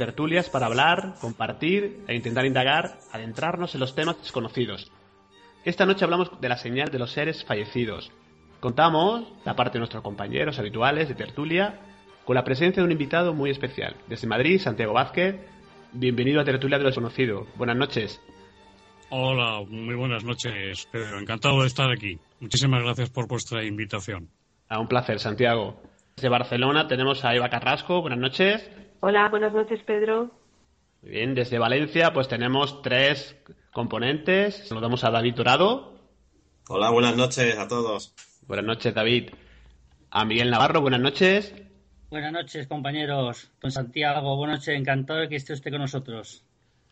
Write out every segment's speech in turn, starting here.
tertulias para hablar, compartir e intentar indagar, adentrarnos en los temas desconocidos. Esta noche hablamos de la señal de los seres fallecidos. Contamos, la parte de nuestros compañeros habituales de tertulia, con la presencia de un invitado muy especial. Desde Madrid, Santiago Vázquez, bienvenido a Tertulia de lo Desconocido. Buenas noches. Hola, muy buenas noches, Pedro. Encantado de estar aquí. Muchísimas gracias por vuestra invitación. A un placer, Santiago. Desde Barcelona tenemos a Eva Carrasco. Buenas noches. Hola, buenas noches, Pedro. Muy bien, desde Valencia pues tenemos tres componentes. Saludamos a David Dorado. Hola, buenas noches a todos. Buenas noches, David. A Miguel Navarro, buenas noches. Buenas noches, compañeros. Don Santiago, buenas noches. Encantado de que esté usted con nosotros.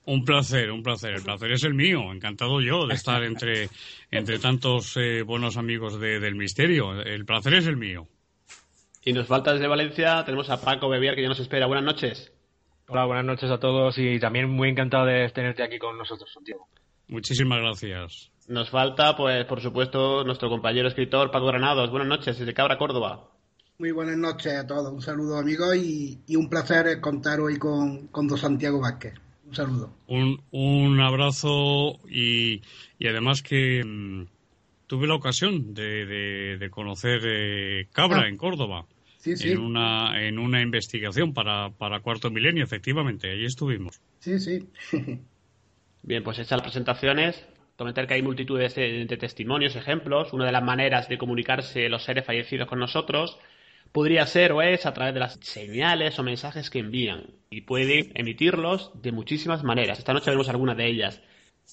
Un placer, un placer. El placer es el mío. Encantado yo de estar entre, entre tantos eh, buenos amigos de- del misterio. El placer es el mío. Y nos falta desde Valencia, tenemos a Paco Bebiar que ya nos espera. Buenas noches. Hola, buenas noches a todos y también muy encantado de tenerte aquí con nosotros, Santiago. Muchísimas gracias. Nos falta, pues, por supuesto, nuestro compañero escritor Paco Granados. Buenas noches, desde Cabra, Córdoba. Muy buenas noches a todos. Un saludo, amigos, y, y un placer contar hoy con, con don Santiago Vázquez. Un saludo. Un, un abrazo y, y además que mm, tuve la ocasión de, de- de conocer eh, Cabra Ah. en Córdoba. Sí, sí. En una, en una investigación para, para Cuarto Milenio, efectivamente. Allí estuvimos. Sí, sí. Bien, pues hechas las presentaciones, comentar que hay multitudes de, de testimonios, ejemplos. Una de las maneras de comunicarse los seres fallecidos con nosotros podría ser o es a través de las señales o mensajes que envían. Y pueden emitirlos de muchísimas maneras. Esta noche veremos algunas de ellas.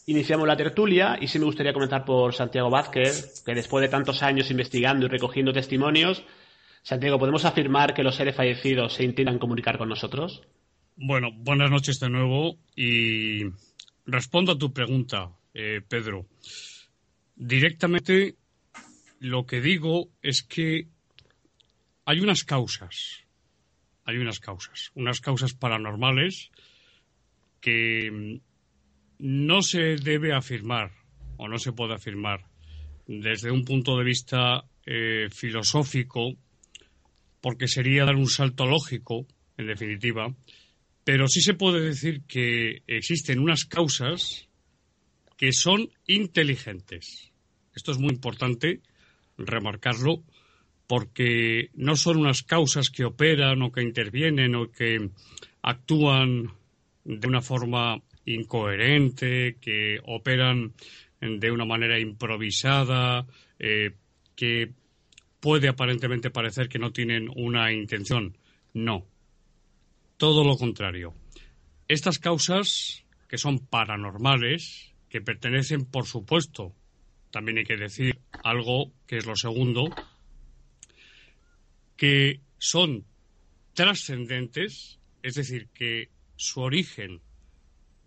Iniciamos la tertulia y sí me gustaría comenzar por Santiago Vázquez, que después de tantos años investigando y recogiendo testimonios, Santiago, ¿podemos afirmar que los seres fallecidos se intentan comunicar con nosotros? Bueno, buenas noches de nuevo y respondo a tu pregunta, eh, Pedro. Directamente lo que digo es que hay unas causas, hay unas causas, unas causas paranormales que no se debe afirmar o no se puede afirmar desde un punto de vista eh, filosófico, porque sería dar un salto lógico, en definitiva, pero sí se puede decir que existen unas causas que son inteligentes. Esto es muy importante remarcarlo porque no son unas causas que operan o que intervienen o que actúan de una forma incoherente, que operan de una manera improvisada, eh, que puede aparentemente parecer que no tienen una intención. No, todo lo contrario. Estas causas, que son paranormales, que pertenecen, por supuesto, también hay que decir algo que es lo segundo, que son trascendentes, es decir, que su origen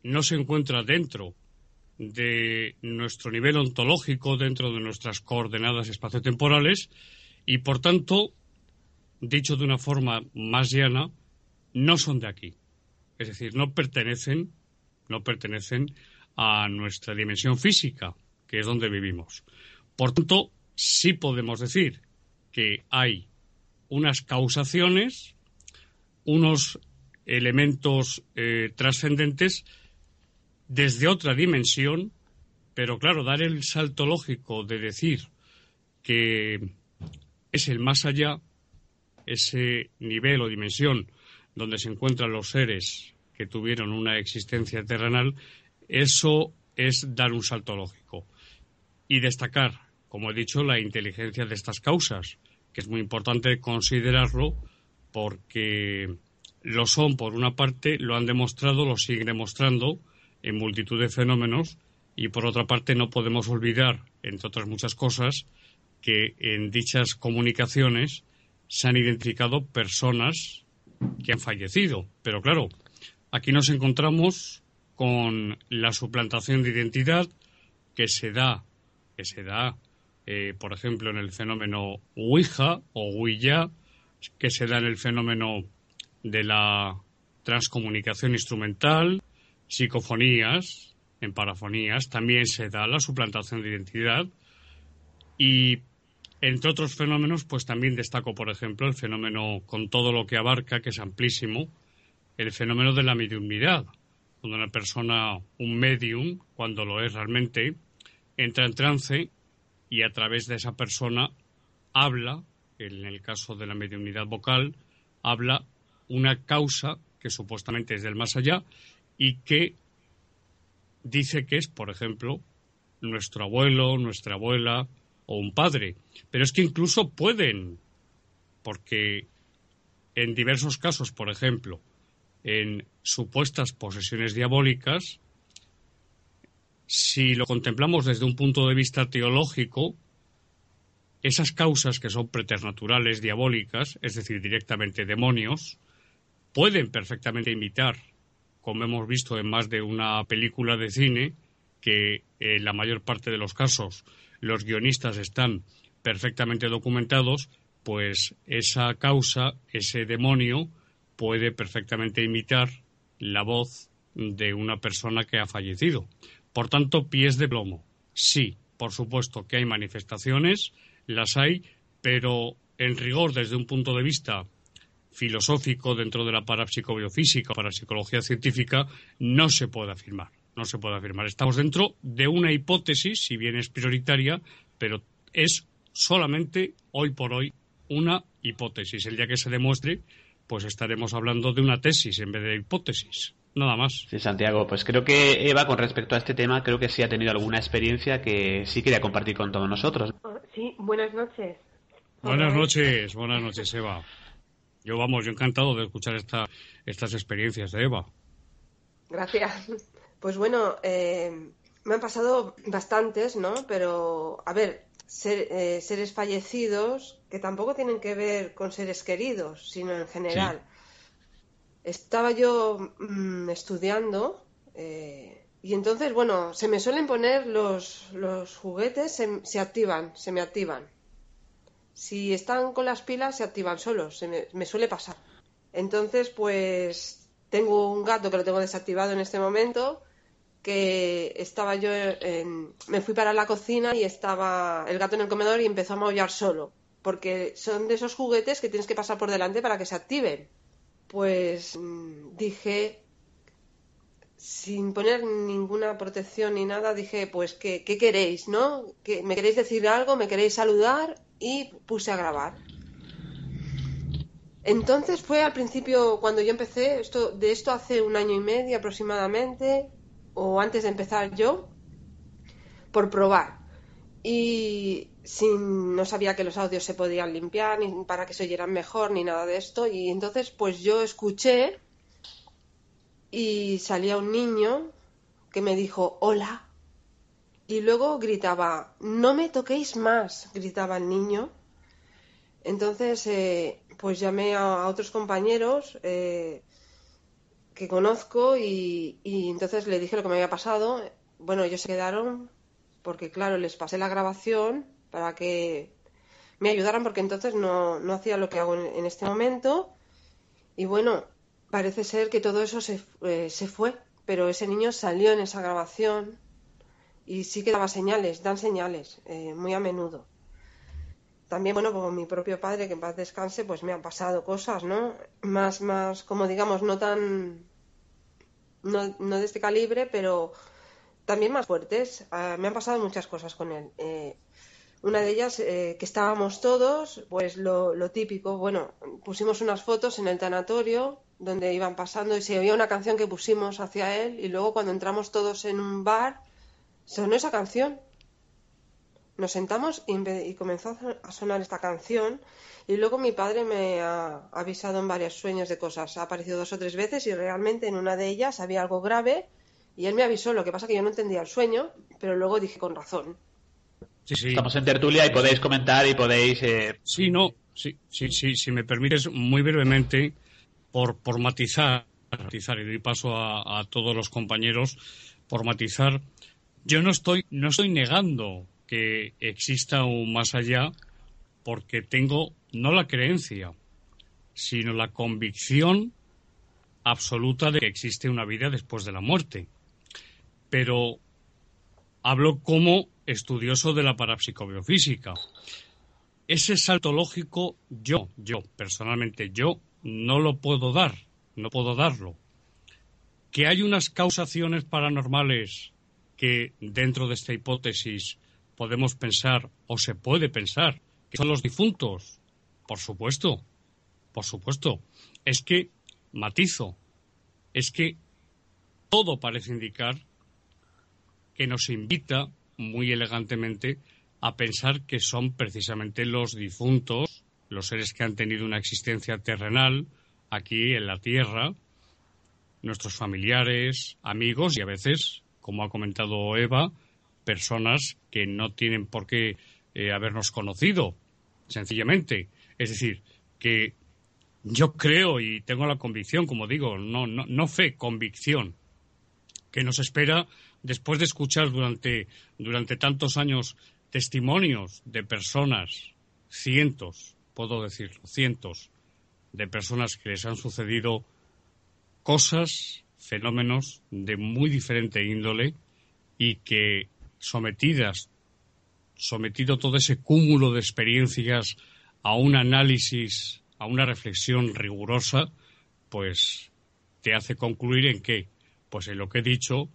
no se encuentra dentro de nuestro nivel ontológico, dentro de nuestras coordenadas espaciotemporales, y por tanto, dicho de una forma más llana, no son de aquí. Es decir, no pertenecen, no pertenecen a nuestra dimensión física, que es donde vivimos. Por tanto, sí podemos decir que hay unas causaciones, unos elementos eh, trascendentes desde otra dimensión, pero claro, dar el salto lógico de decir que es el más allá, ese nivel o dimensión donde se encuentran los seres que tuvieron una existencia terrenal, eso es dar un salto lógico. Y destacar, como he dicho, la inteligencia de estas causas, que es muy importante considerarlo porque lo son, por una parte, lo han demostrado, lo siguen demostrando en multitud de fenómenos, y por otra parte no podemos olvidar, entre otras muchas cosas, que en dichas comunicaciones se han identificado personas que han fallecido. Pero claro, aquí nos encontramos con la suplantación de identidad que se da, que se da, eh, por ejemplo, en el fenómeno Ouija o Ouija, que se da en el fenómeno de la transcomunicación instrumental, psicofonías, en parafonías, también se da la suplantación de identidad y entre otros fenómenos, pues también destaco, por ejemplo, el fenómeno con todo lo que abarca, que es amplísimo, el fenómeno de la mediunidad, cuando una persona, un medium, cuando lo es realmente, entra en trance y a través de esa persona habla, en el caso de la mediunidad vocal, habla una causa que supuestamente es del más allá y que dice que es, por ejemplo, nuestro abuelo, nuestra abuela o un padre. Pero es que incluso pueden, porque en diversos casos, por ejemplo, en supuestas posesiones diabólicas, si lo contemplamos desde un punto de vista teológico, esas causas que son preternaturales, diabólicas, es decir, directamente demonios, pueden perfectamente imitar, como hemos visto en más de una película de cine, que en la mayor parte de los casos los guionistas están perfectamente documentados, pues esa causa, ese demonio, puede perfectamente imitar la voz de una persona que ha fallecido. Por tanto, pies de plomo. Sí, por supuesto que hay manifestaciones, las hay, pero en rigor desde un punto de vista filosófico dentro de la parapsicobiofísica o parapsicología científica no se puede afirmar. No se puede afirmar. Estamos dentro de una hipótesis, si bien es prioritaria, pero es solamente hoy por hoy una hipótesis. El día que se demuestre, pues estaremos hablando de una tesis en vez de hipótesis. Nada más. Sí, Santiago, pues creo que Eva, con respecto a este tema, creo que sí ha tenido alguna experiencia que sí quería compartir con todos nosotros. Sí, buenas noches. Buenas noches, buenas noches, Eva. Yo, vamos, yo encantado de escuchar esta, estas experiencias de Eva. Gracias. Pues bueno, eh, me han pasado bastantes, ¿no? Pero, a ver, eh, seres fallecidos que tampoco tienen que ver con seres queridos, sino en general. Estaba yo mm, estudiando eh, y entonces, bueno, se me suelen poner los, los juguetes, se, se, activan, se me activan. Si están con las pilas, se activan solos, se me, me suele pasar. Entonces, pues tengo un gato que lo tengo desactivado en este momento que estaba yo en, me fui para la cocina y estaba el gato en el comedor y empezó a maullar solo, porque son de esos juguetes que tienes que pasar por delante para que se activen. Pues mm, dije, sin poner ninguna protección ni nada, dije, pues, ¿qué, qué queréis, no? ¿Que ¿Me queréis decir algo? ¿Me queréis saludar? Y puse a grabar. Entonces fue al principio cuando yo empecé, esto, de esto hace un año y medio aproximadamente, o antes de empezar yo por probar. Y sin, no sabía que los audios se podían limpiar ni para que se oyeran mejor ni nada de esto. Y entonces pues yo escuché y salía un niño que me dijo hola. Y luego gritaba, no me toquéis más, gritaba el niño. Entonces, eh, pues llamé a, otros compañeros, eh, que conozco y, entonces le dije lo que me había pasado. Bueno, ellos se quedaron porque, claro, les pasé la grabación para que me ayudaran porque entonces no, no hacía lo que hago en, este momento. Y bueno, parece ser que todo eso se, eh, se fue, pero ese niño salió en esa grabación y sí que daba señales, dan señales, eh, muy a menudo. También, bueno, como mi propio padre, que en paz descanse, pues me han pasado cosas, ¿no? Más, más, como digamos, no tan no, no de este calibre, pero también más fuertes. Ah, me han pasado muchas cosas con él. Eh, una de ellas, eh, que estábamos todos, pues lo, lo, típico, bueno, pusimos unas fotos en el tanatorio donde iban pasando y se oía una canción que pusimos hacia él y luego cuando entramos todos en un bar, sonó esa canción. Nos sentamos y, y comenzó a sonar esta canción y luego mi padre me ha avisado en varios sueños de cosas. Ha aparecido dos o tres veces y realmente en una de ellas había algo grave y él me avisó. Lo que pasa que yo no entendía el sueño, pero luego dije con razón. Sí, sí. Estamos en tertulia y podéis comentar y podéis... Eh... Sí, no, sí, sí, sí, si me permites muy brevemente, por, por matizar, matizar y doy paso a, a todos los compañeros, por matizar, yo no estoy, no estoy negando que exista un más allá porque tengo no la creencia, sino la convicción absoluta de que existe una vida después de la muerte. Pero hablo como estudioso de la parapsicobiofísica. Ese salto lógico yo, yo, personalmente yo, no lo puedo dar. no puedo darlo. Que hay unas causaciones paranormales que dentro de esta hipótesis podemos pensar o se puede pensar que son los difuntos. Por supuesto, por supuesto. Es que, matizo, es que todo parece indicar que nos invita muy elegantemente a pensar que son precisamente los difuntos, los seres que han tenido una existencia terrenal aquí en la Tierra, nuestros familiares, amigos y a veces, como ha comentado Eva, personas que no tienen por qué eh, habernos conocido, sencillamente. Es decir, que yo creo y tengo la convicción, como digo, no, no, no fe, convicción, que nos espera después de escuchar durante, durante tantos años testimonios de personas, cientos, puedo decirlo, cientos de personas que les han sucedido cosas, fenómenos de muy diferente índole y que sometidas, sometido todo ese cúmulo de experiencias a un análisis, a una reflexión rigurosa, pues te hace concluir en qué, pues en lo que he dicho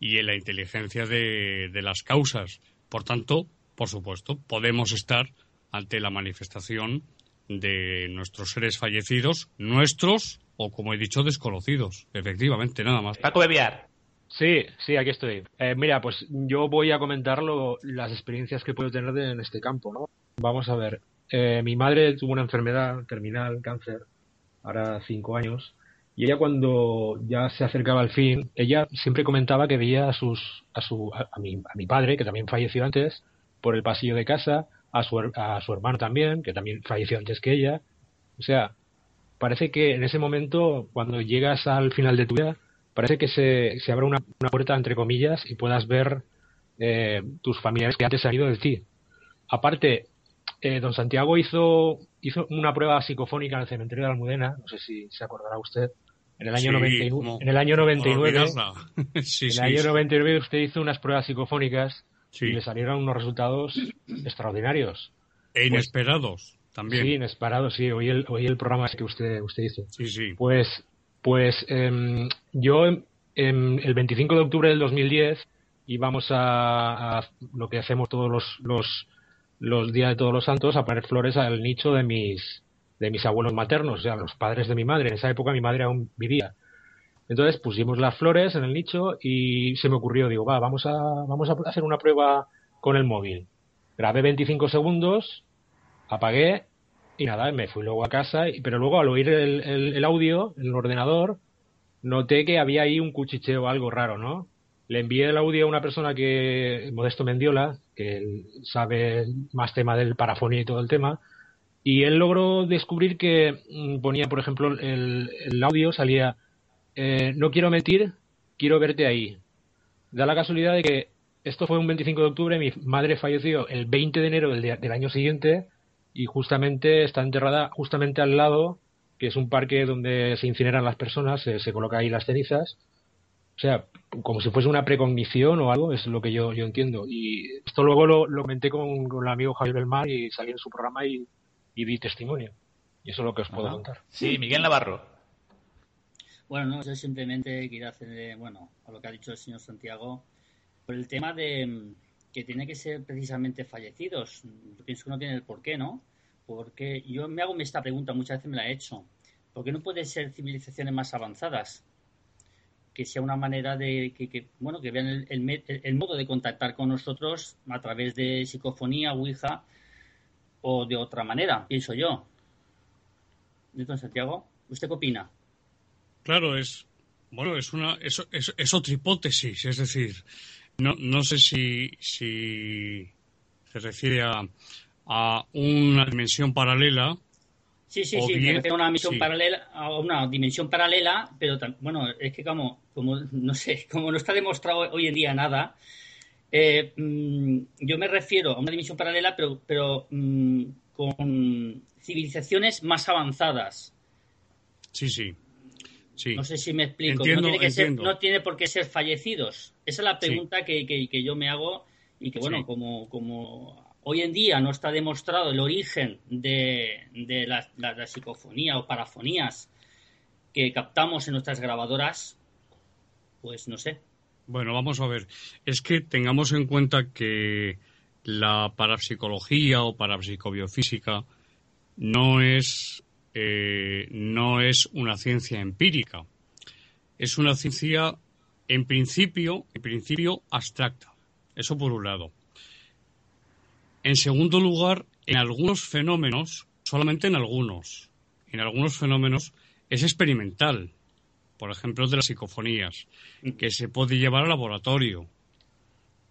y en la inteligencia de, de las causas. Por tanto, por supuesto, podemos estar ante la manifestación de nuestros seres fallecidos, nuestros o, como he dicho, desconocidos. Efectivamente, nada más. Paco Bebiar. Sí, sí, aquí estoy. Eh, mira, pues yo voy a comentar las experiencias que puedo tener en este campo, ¿no? Vamos a ver. Eh, mi madre tuvo una enfermedad terminal, cáncer, ahora cinco años, y ella cuando ya se acercaba al fin, ella siempre comentaba que veía a sus, a su, a mi, a mi padre, que también falleció antes, por el pasillo de casa, a su, a su hermano también, que también falleció antes que ella. O sea, parece que en ese momento, cuando llegas al final de tu vida, parece que se, se abre una, puerta, entre comillas, y puedas ver eh, tus familiares que antes han ido de ti. Aparte, eh, don Santiago hizo, hizo una prueba psicofónica en el cementerio de Almudena, no sé si se acordará usted, en el año, 99, en el año 99. en el año 99 usted hizo unas pruebas psicofónicas y le salieron unos resultados extraordinarios. E pues inesperados también. Sí, inesperados, sí. Oí el, oí el programa que usted, usted hizo. Sí, sí. Pues, pues em, yo el 25 de octubre del 2010 íbamos a, a lo que hacemos todos los, los, los días de todos los santos, a poner flores al nicho de mis, de mis abuelos maternos, o sea, los padres de mi madre. En esa época mi madre aún vivía. Entonces pusimos las flores en el nicho y se me ocurrió, digo, va, vamos a, vamos a hacer una prueba con el móvil. Grabé 25 segundos, apagué y nada, me fui luego a casa, pero luego al oír el, el, audio el ordenador, noté que había ahí un cuchicheo, algo raro, ¿no? Le envié el audio a una persona que, Modesto Mendiola, que sabe más tema del parafonía y todo el tema, y él logró descubrir que mm, ponía, por ejemplo, el, el audio salía eh, no quiero mentir, quiero verte ahí. Da la casualidad de que esto fue un 25 de octubre, mi madre falleció el 20 de enero del, año siguiente y justamente está enterrada justamente al lado, que es un parque donde se incineran las personas, se, se coloca ahí las cenizas. O sea, como si fuese una precognición o algo, es lo que yo, yo entiendo. Y esto luego lo, lo comenté con, con, el amigo Javier Belmar y salí en su programa y, y di testimonio. Y eso es lo que os puedo contar. Sí, Miguel Navarro. Bueno, no, yo simplemente quiero hacer, bueno, a lo que ha dicho el señor Santiago, por el tema de mm, que tiene que ser precisamente fallecidos. Yo pienso que no tiene el por qué, ¿no? Porque yo me hago esta pregunta, muchas veces me la he hecho. ¿Por qué no puede ser civilizaciones más avanzadas? Que sea una manera de que, bueno, que vean el, el, el, modo de contactar con nosotros a través de psicofonía, ouija o de otra manera, pienso yo. Entonces, Santiago, ¿usted qué opina? Claro, es bueno, es una es, es, otra hipótesis, es decir, no, no sé si, si se refiere a, a una dimensión paralela. Sí, sí, sí, bien, una dimensión paralela, a una dimensión paralela, pero bueno, es que como, como no sé, como no está demostrado hoy en día nada, eh, mm, yo me refiero a una dimensión paralela, pero, pero mm, con civilizaciones más avanzadas. Sí, sí. No sé si me explico. no, tiene por qué ser fallecidos. Esa es la pregunta que, que, yo me hago y que, bueno, como, como hoy en día no está demostrado el origen de, de la, psicofonía o parafonías que captamos en nuestras grabadoras, pues no sé. Bueno, vamos a ver. Es que tengamos en cuenta que la parapsicología o parapsicobiofísica no es, eh, no es una ciencia empírica. Es una ciencia, en principio, en principio, abstracta. Eso por un lado. En segundo lugar, en algunos fenómenos, solamente en algunos, en algunos fenómenos es experimental. Por ejemplo, de las psicofonías, que se puede llevar al laboratorio.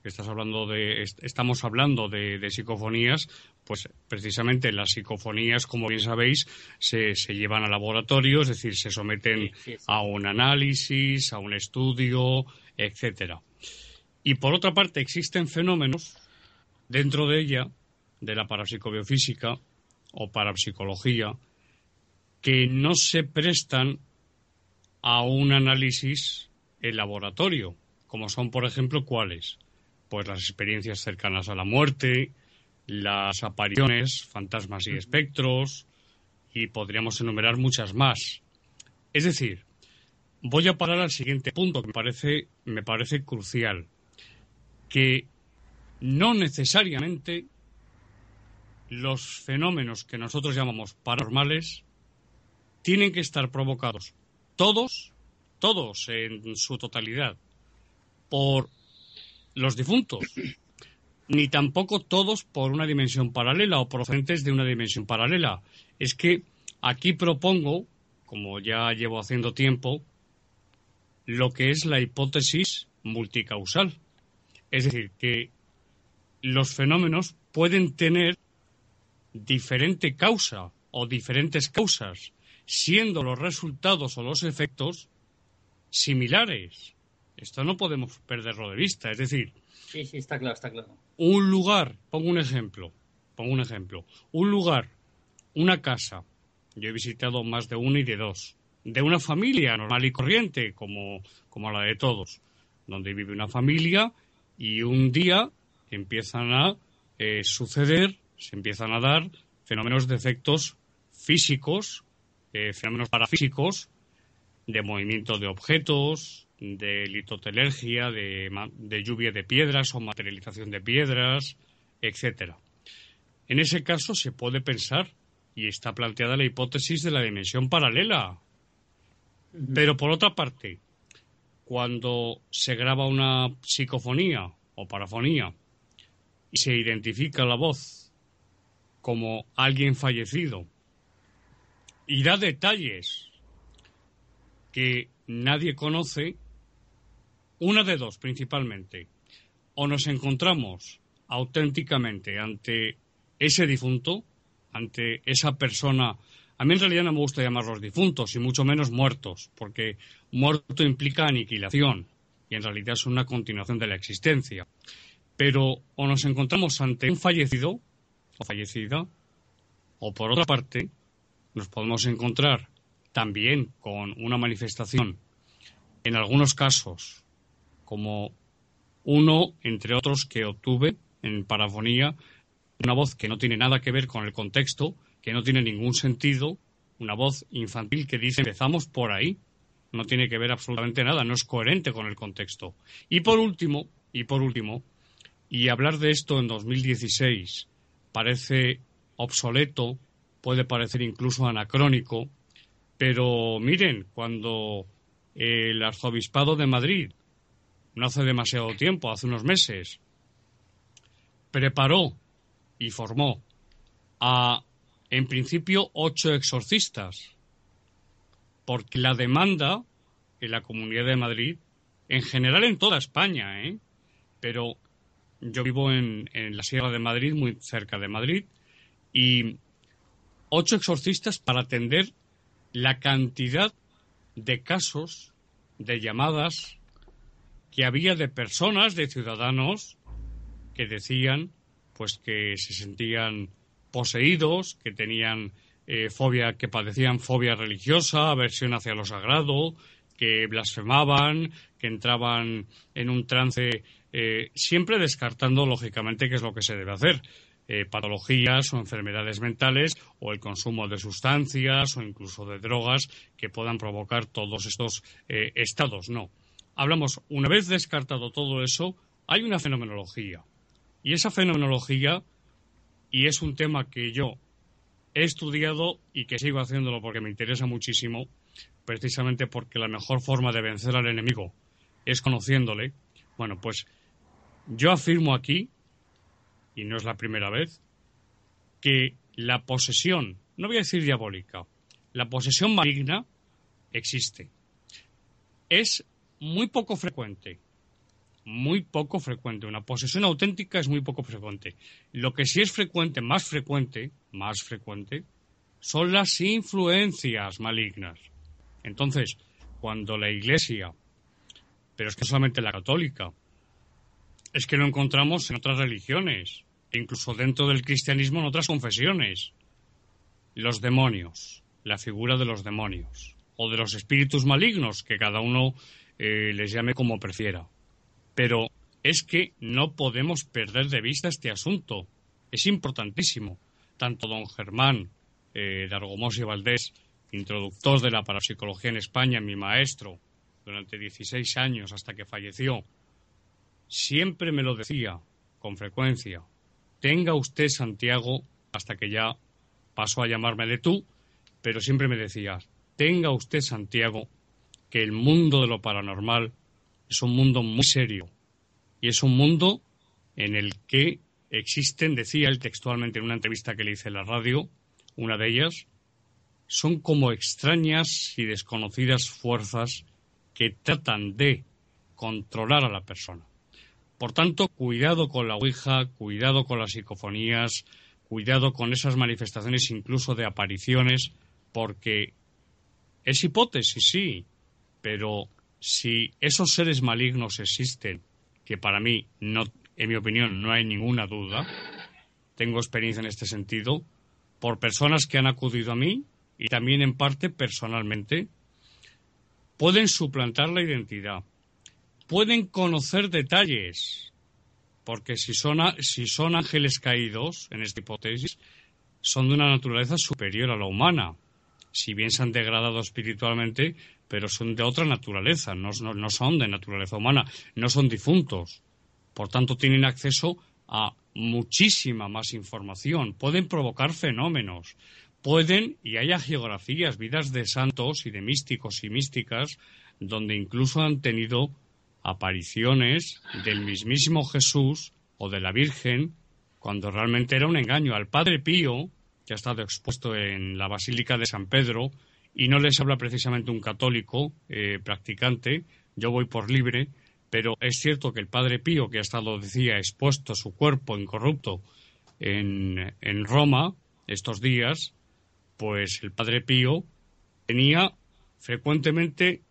Estás hablando de, estamos hablando de, psicofonías, pues precisamente las psicofonías, como bien sabéis, se, se llevan al laboratorio, es decir, se someten a un análisis, a un estudio, etcétera. Y por otra parte, existen fenómenos dentro de ella, de la parapsicobiofísica o parapsicología, que no se prestan a un análisis en laboratorio, como son, por ejemplo, cuáles? Pues las experiencias cercanas a la muerte, las apariciones, fantasmas y espectros, y podríamos enumerar muchas más. Es decir, voy a parar al siguiente punto que me parece, me parece crucial, que no necesariamente los fenómenos que nosotros llamamos paranormales tienen que estar provocados todos, todos en su totalidad, por los difuntos, ni tampoco todos por una dimensión paralela o procedentes de una dimensión paralela. Es que aquí propongo, como ya llevo haciendo tiempo, lo que es la hipótesis multicausal. Es decir, que los fenómenos pueden tener diferente causa o diferentes causas, siendo los resultados o los efectos similares. Esto no podemos perderlo de vista. Es decir, sí, sí, está claro, está claro. Un lugar, pongo un ejemplo, pongo un ejemplo. Un lugar, una casa, yo he visitado más de uno y de dos, de una familia normal y corriente, como, como la de todos, donde vive una familia y un día empiezan a eh, suceder, se empiezan a dar fenómenos de efectos físicos, eh, fenómenos parafísicos, de movimiento de objetos, de litotelergia, de, de lluvia de piedras o materialización de piedras, etcétera. En ese caso se puede pensar y está planteada la hipótesis de la dimensión paralela. Pero por otra parte, cuando se graba una psicofonía o parafonía se identifica la voz como alguien fallecido y da detalles que nadie conoce, una de dos principalmente. O nos encontramos auténticamente ante ese difunto, ante esa persona. A mí en realidad no me gusta llamarlos difuntos y mucho menos muertos, porque muerto implica aniquilación y en realidad es una continuación de la existencia pero o nos encontramos ante un fallecido o fallecida, o por otra parte, nos podemos encontrar también con una manifestación, en algunos casos, como uno, entre otros, que obtuve en parafonía, una voz que no tiene nada que ver con el contexto, que no tiene ningún sentido, una voz infantil que dice empezamos por ahí, no tiene que ver absolutamente nada, no es coherente con el contexto. Y por último, y por último, y hablar de esto en 2016 parece obsoleto, puede parecer incluso anacrónico, pero miren, cuando el arzobispado de Madrid, no hace demasiado tiempo, hace unos meses, preparó y formó a, en principio, ocho exorcistas, porque la demanda en la Comunidad de Madrid, en general en toda España, ¿eh? pero yo vivo en, la Sierra de Madrid, muy cerca de Madrid, y ocho exorcistas para atender la cantidad de casos, de llamadas que había de personas, de ciudadanos, que decían pues que se sentían poseídos, que tenían eh, fobia, que padecían fobia religiosa, aversión hacia lo sagrado, que blasfemaban, que entraban en un trance eh, siempre descartando, lógicamente, qué es lo que se debe hacer. eh, patologías o enfermedades mentales o el consumo de sustancias o incluso de drogas que puedan provocar todos estos eh, estados. No. Hablamos, una vez descartado todo eso, hay una fenomenología. Y esa fenomenología, y es un tema que yo he estudiado y que sigo haciéndolo porque me interesa muchísimo, precisamente porque la mejor forma de vencer al enemigo es conociéndole. Bueno, pues yo afirmo aquí, y no es la primera vez, que la posesión, no voy a decir diabólica, la posesión maligna existe. Es muy poco frecuente, muy poco frecuente. Una posesión auténtica es muy poco frecuente. Lo que sí es frecuente, más frecuente, más frecuente, son las influencias malignas. Entonces, cuando la Iglesia, pero es que solamente la católica, es que lo encontramos en otras religiones, incluso dentro del cristianismo en otras confesiones. Los demonios, la figura de los demonios, o de los espíritus malignos, que cada uno eh, les llame como prefiera. Pero es que no podemos perder de vista este asunto. Es importantísimo. Tanto don Germán eh, de y Valdés, introductor de la parapsicología en España, mi maestro, durante 16 años hasta que falleció, siempre me lo decía con frecuencia. Tenga usted, Santiago, hasta que ya pasó a llamarme de tú, pero siempre me decía, tenga usted, Santiago, que el mundo de lo paranormal es un mundo muy serio y es un mundo en el que existen, decía él textualmente en una entrevista que le hice en la radio, una de ellas, son como extrañas y desconocidas fuerzas que tratan de controlar a la persona. Por tanto, cuidado con la Ouija, cuidado con las psicofonías, cuidado con esas manifestaciones incluso de apariciones, porque es hipótesis, sí, pero si esos seres malignos existen, que para mí, no, en mi opinión, no hay ninguna duda, tengo experiencia en este sentido, por personas que han acudido a mí y también en parte personalmente, pueden suplantar la identidad, pueden conocer detalles, porque si son, si son ángeles caídos, en esta hipótesis, son de una naturaleza superior a la humana. Si bien se han degradado espiritualmente, pero son de otra naturaleza, no, son de naturaleza humana, no son difuntos. Por tanto, tienen acceso a muchísima más información, pueden provocar fenómenos, pueden, y haya geografías, vidas de santos y de místicos y místicas, donde incluso han tenido apariciones del mismísimo Jesús o de la Virgen, cuando realmente era un engaño. Al Padre Pío, que ha estado expuesto en la Basílica de San Pedro, y no les habla precisamente un católico eh, practicante, yo voy por libre, pero es cierto que el Padre Pío, que ha estado, decía, expuesto su cuerpo incorrupto en, en Roma estos días, pues el Padre Pío tenía frecuentemente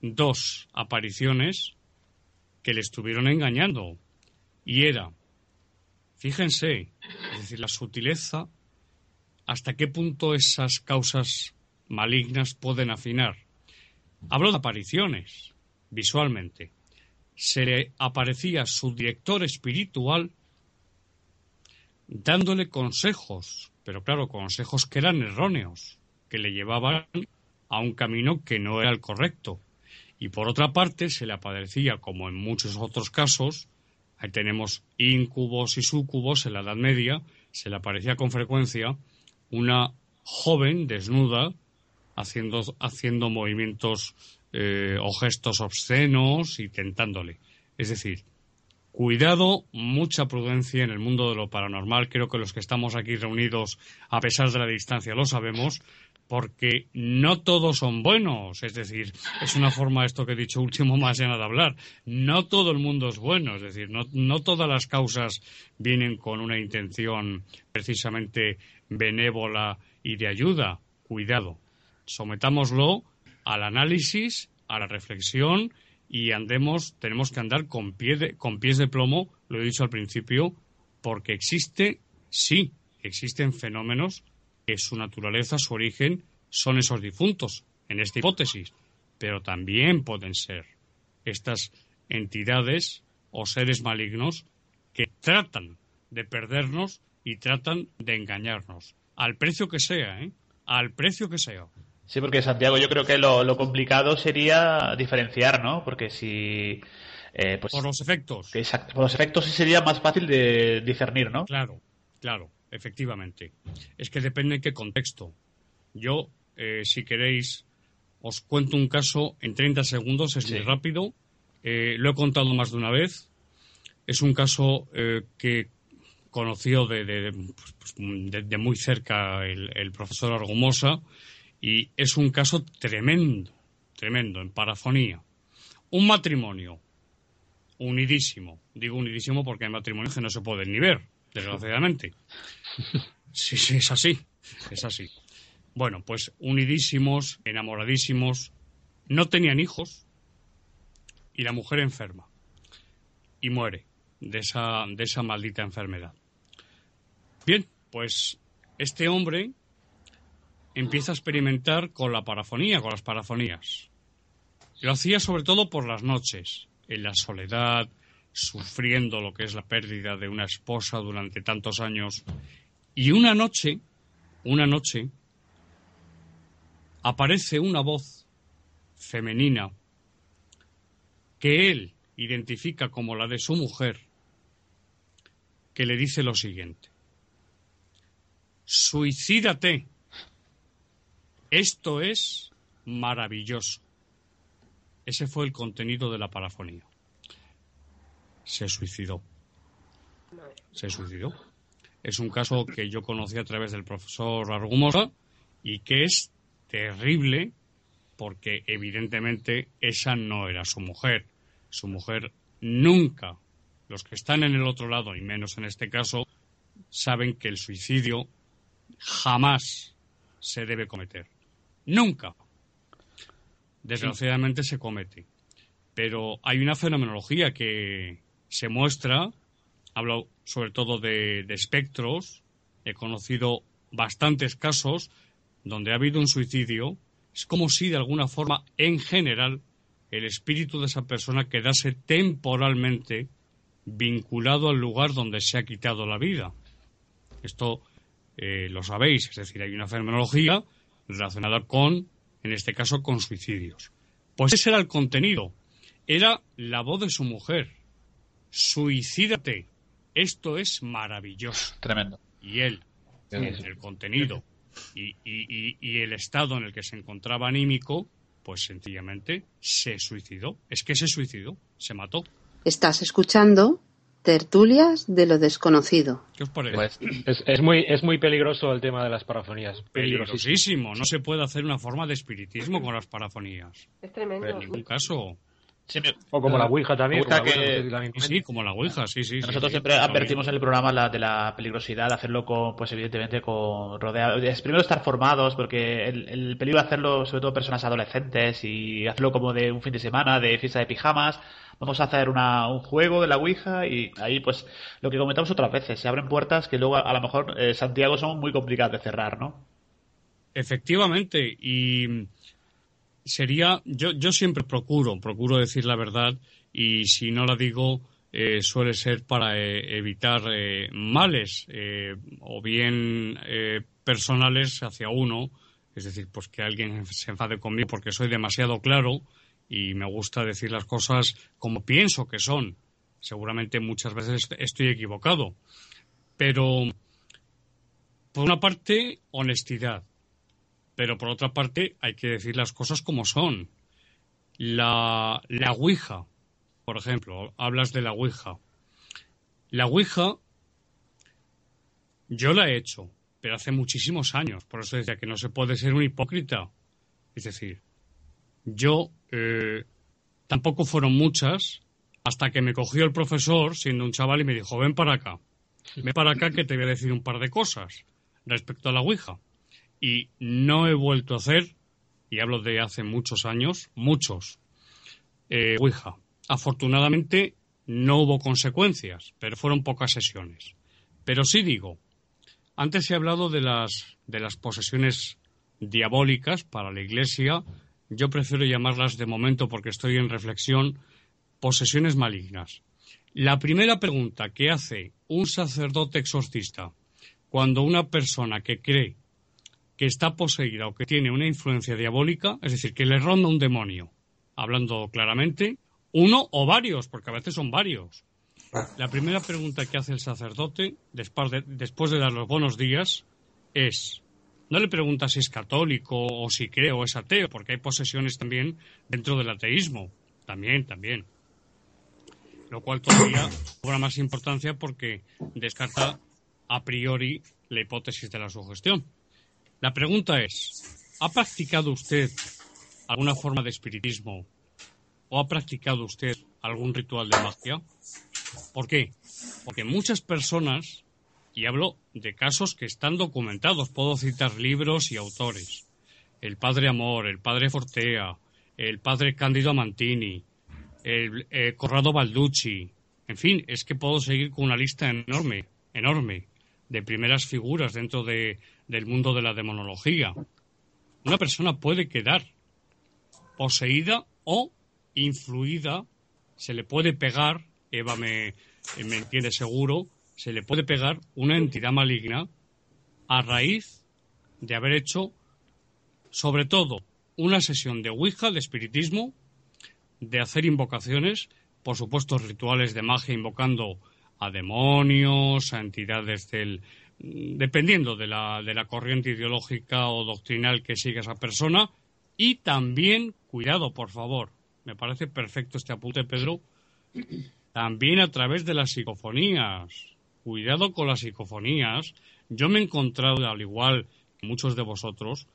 dos apariciones que le estuvieron engañando. Y era, fíjense, es decir, la sutileza, hasta qué punto esas causas malignas pueden afinar. Hablo de apariciones, visualmente. Se le aparecía su director espiritual dándole consejos, pero claro, consejos que eran erróneos, que le llevaban a un camino que no era el correcto. Y por otra parte, se le aparecía, como en muchos otros casos, ahí tenemos íncubos y súcubos en la Edad Media, se le aparecía con frecuencia una joven desnuda haciendo, haciendo movimientos eh, o gestos obscenos y tentándole. Es decir, cuidado, mucha prudencia en el mundo de lo paranormal. Creo que los que estamos aquí reunidos, a pesar de la distancia, lo sabemos, porque no todos son buenos. Es decir, es una forma, esto que he dicho último, más llena de hablar. No todo el mundo es bueno. Es decir, no, no todas las causas vienen con una intención precisamente benévola y de ayuda. Cuidado sometámoslo al análisis, a la reflexión y andemos, tenemos que andar con, con pies de plomo, lo he dicho al principio, porque existe, sí, existen fenómenos que su naturaleza, su origen, son esos difuntos, en esta hipótesis, pero también pueden ser estas entidades o seres malignos que tratan de perdernos y tratan de engañarnos. Al precio que sea, ¿eh? Al precio que sea. Sí, porque Santiago, yo creo que lo, complicado sería diferenciar, ¿no? Porque si. Eh, pues, por los efectos. exacto, por los efectos sí sería más fácil de discernir, ¿no? Claro, claro, efectivamente. Es que depende en qué contexto. Yo, eh, si queréis, os cuento un caso en 30 segundos, es muy rápido. Eh, lo he contado más de una vez. Es un caso que conoció de, de, pues, pues, muy cerca el, profesor Argumosa y es un caso tremendo, tremendo, en parafonía. Un matrimonio unidísimo, digo unidísimo porque hay matrimonios que no se pueden ni ver, desgraciadamente. Sí, sí, es así, es así. Bueno, pues unidísimos, enamoradísimos, no tenían hijos y la mujer enferma y muere de esa, de esa maldita enfermedad. Bien, pues este hombre empieza a experimentar con la parafonía, con las parafonías. Lo hacía sobre todo por las noches, en la soledad, sufriendo lo que es la pérdida de una esposa durante tantos años. Y una noche, una noche, aparece una voz femenina que él identifica como la de su mujer, que le dice lo siguiente. Suicídate. Esto es maravilloso. Ese fue el contenido de la parafonía. Se suicidó. Se suicidó. Es un caso que yo conocí a través del profesor Argumosa y que es terrible porque evidentemente esa no era su mujer. Su mujer nunca, los que están en el otro lado y menos en este caso, saben que el suicidio jamás se debe cometer. Nunca. Desgraciadamente se comete. Pero hay una fenomenología que se muestra, hablo sobre todo de, de espectros, he conocido bastantes casos donde ha habido un suicidio, es como si de alguna forma, en general, el espíritu de esa persona quedase temporalmente vinculado al lugar donde se ha quitado la vida. Esto eh, lo sabéis, es decir, hay una fenomenología relacionada con, en este caso, con suicidios. Pues ese era el contenido, era la voz de su mujer. Suicídate, esto es maravilloso. Tremendo. Y él, el contenido y, y el estado en el que se encontraba anímico, pues sencillamente se suicidó. Es que se suicidó, se mató. Estás escuchando Tertulias de lo desconocido. ¿Qué os parece? Pues, es, muy, es muy peligroso el tema de las parafonías. Peligrosísimo. No se puede hacer una forma de espiritismo con las parafonías. Es tremendo. En ningún caso. O como la Ouija también. sí, como la Ouija, sí, sí. Nosotros siempre advertimos en el programa la, de la peligrosidad de hacerlo con, pues evidentemente, con rodeado. Es primero estar formados, porque el, el peligro de hacerlo, sobre todo personas adolescentes, y hacerlo como de un fin de semana, de fiesta de pijamas, vamos a hacer una, un juego de la Ouija y ahí pues lo que comentamos otras veces, se abren puertas que luego a, lo mejor eh, Santiago son muy complicadas de cerrar, ¿no? Efectivamente, y sería, yo, yo siempre procuro, procuro decir la verdad y si no la digo eh, suele ser para eh, evitar males o bien personales hacia uno, es decir, pues que alguien se enfade conmigo porque soy demasiado claro y me gusta decir las cosas como pienso que son. Seguramente muchas veces estoy equivocado. Pero, por una parte, honestidad. Pero por otra parte, hay que decir las cosas como son. La, la Ouija, por ejemplo, hablas de la Ouija. La Ouija, yo la he hecho, pero hace muchísimos años. Por eso decía que no se puede ser un hipócrita. Es decir, yo eh, tampoco fueron muchas hasta que me cogió el profesor siendo un chaval y me dijo, ven para acá, ven para acá que te voy a decir un par de cosas respecto a la Ouija. Y no he vuelto a hacer, y hablo de hace muchos años, muchos, eh. Afortunadamente no hubo consecuencias, pero fueron pocas sesiones. Pero sí digo, antes he hablado de las, de las posesiones diabólicas para la Iglesia yo prefiero llamarlas de momento porque estoy en reflexión, posesiones malignas. La primera pregunta que hace un sacerdote exorcista cuando una persona que cree que está poseída o que tiene una influencia diabólica, es decir, que le ronda un demonio, hablando claramente, uno o varios, porque a veces son varios. La primera pregunta que hace el sacerdote, después de, después de dar los buenos días, es, no le pregunta si es católico o si cree o es ateo, porque hay posesiones también dentro del ateísmo. También, también. Lo cual todavía cobra más importancia porque descarta a priori la hipótesis de la sugestión. La pregunta es, ¿ha practicado usted alguna forma de espiritismo o ha practicado usted algún ritual de magia? ¿Por qué? Porque muchas personas, y hablo de casos que están documentados, puedo citar libros y autores, el padre Amor, el padre Fortea, el padre Cándido Mantini, el eh, Corrado Balducci, en fin, es que puedo seguir con una lista enorme, enorme, de primeras figuras dentro de, del mundo de la demonología. Una persona puede quedar poseída o influida, se le puede pegar, Eva me, me entiende seguro, se le puede pegar una entidad maligna a raíz de haber hecho, sobre todo, una sesión de Ouija, de espiritismo, de hacer invocaciones, por supuesto rituales de magia invocando a demonios, a entidades del, dependiendo de la, de la corriente ideológica o doctrinal que siga esa persona. Y también, cuidado, por favor, me parece perfecto este apunte, Pedro, también a través de las psicofonías. Cuidado con las psicofonías. Yo me he encontrado, al igual que muchos de vosotros,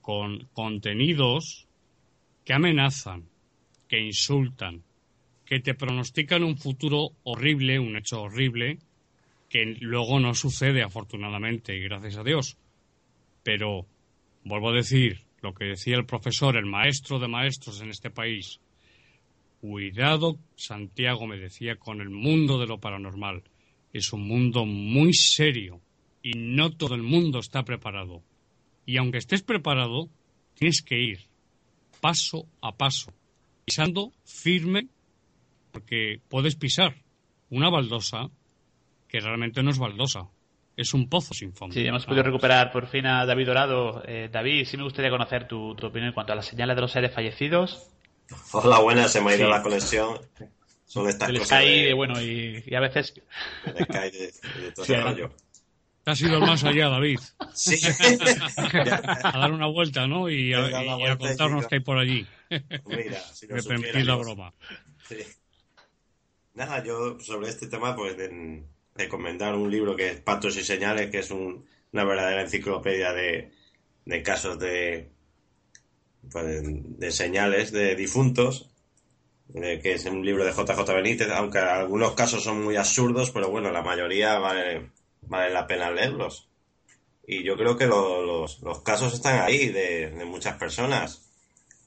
con contenidos que amenazan, que insultan, que te pronostican un futuro horrible, un hecho horrible, que luego no sucede afortunadamente, y gracias a Dios. Pero, vuelvo a decir, lo que decía el profesor, el maestro de maestros en este país, cuidado, Santiago me decía, con el mundo de lo paranormal. Es un mundo muy serio y no todo el mundo está preparado. Y aunque estés preparado, tienes que ir paso a paso, pisando firme, porque puedes pisar una baldosa que realmente no es baldosa. Es un pozo sin fondo. Sí, hemos podido recuperar por fin a David Dorado. Eh, David, sí me gustaría conocer tu, opinión en cuanto a las señales de los seres fallecidos. Hola, buenas, se me ha ido la conexión. Son estas el cosas. de, bueno, y, a veces. El Sky de, de todo sí, rollo. Te has ido más allá, David. Sí. a dar una vuelta, ¿no? Y a, y a contarnos qué hay por allí. Mira, si me permitís la broma. Sí. Nada, yo sobre este tema, pues de, recomendar un libro que es Pactos y Señales, que es una verdadera enciclopedia de, casos de, pues, de señales de difuntos, que es un libro de JJ Benítez, aunque algunos casos son muy absurdos, pero bueno, la mayoría vale, vale la pena leerlos. Y yo creo que los, casos están ahí de, de muchas personas,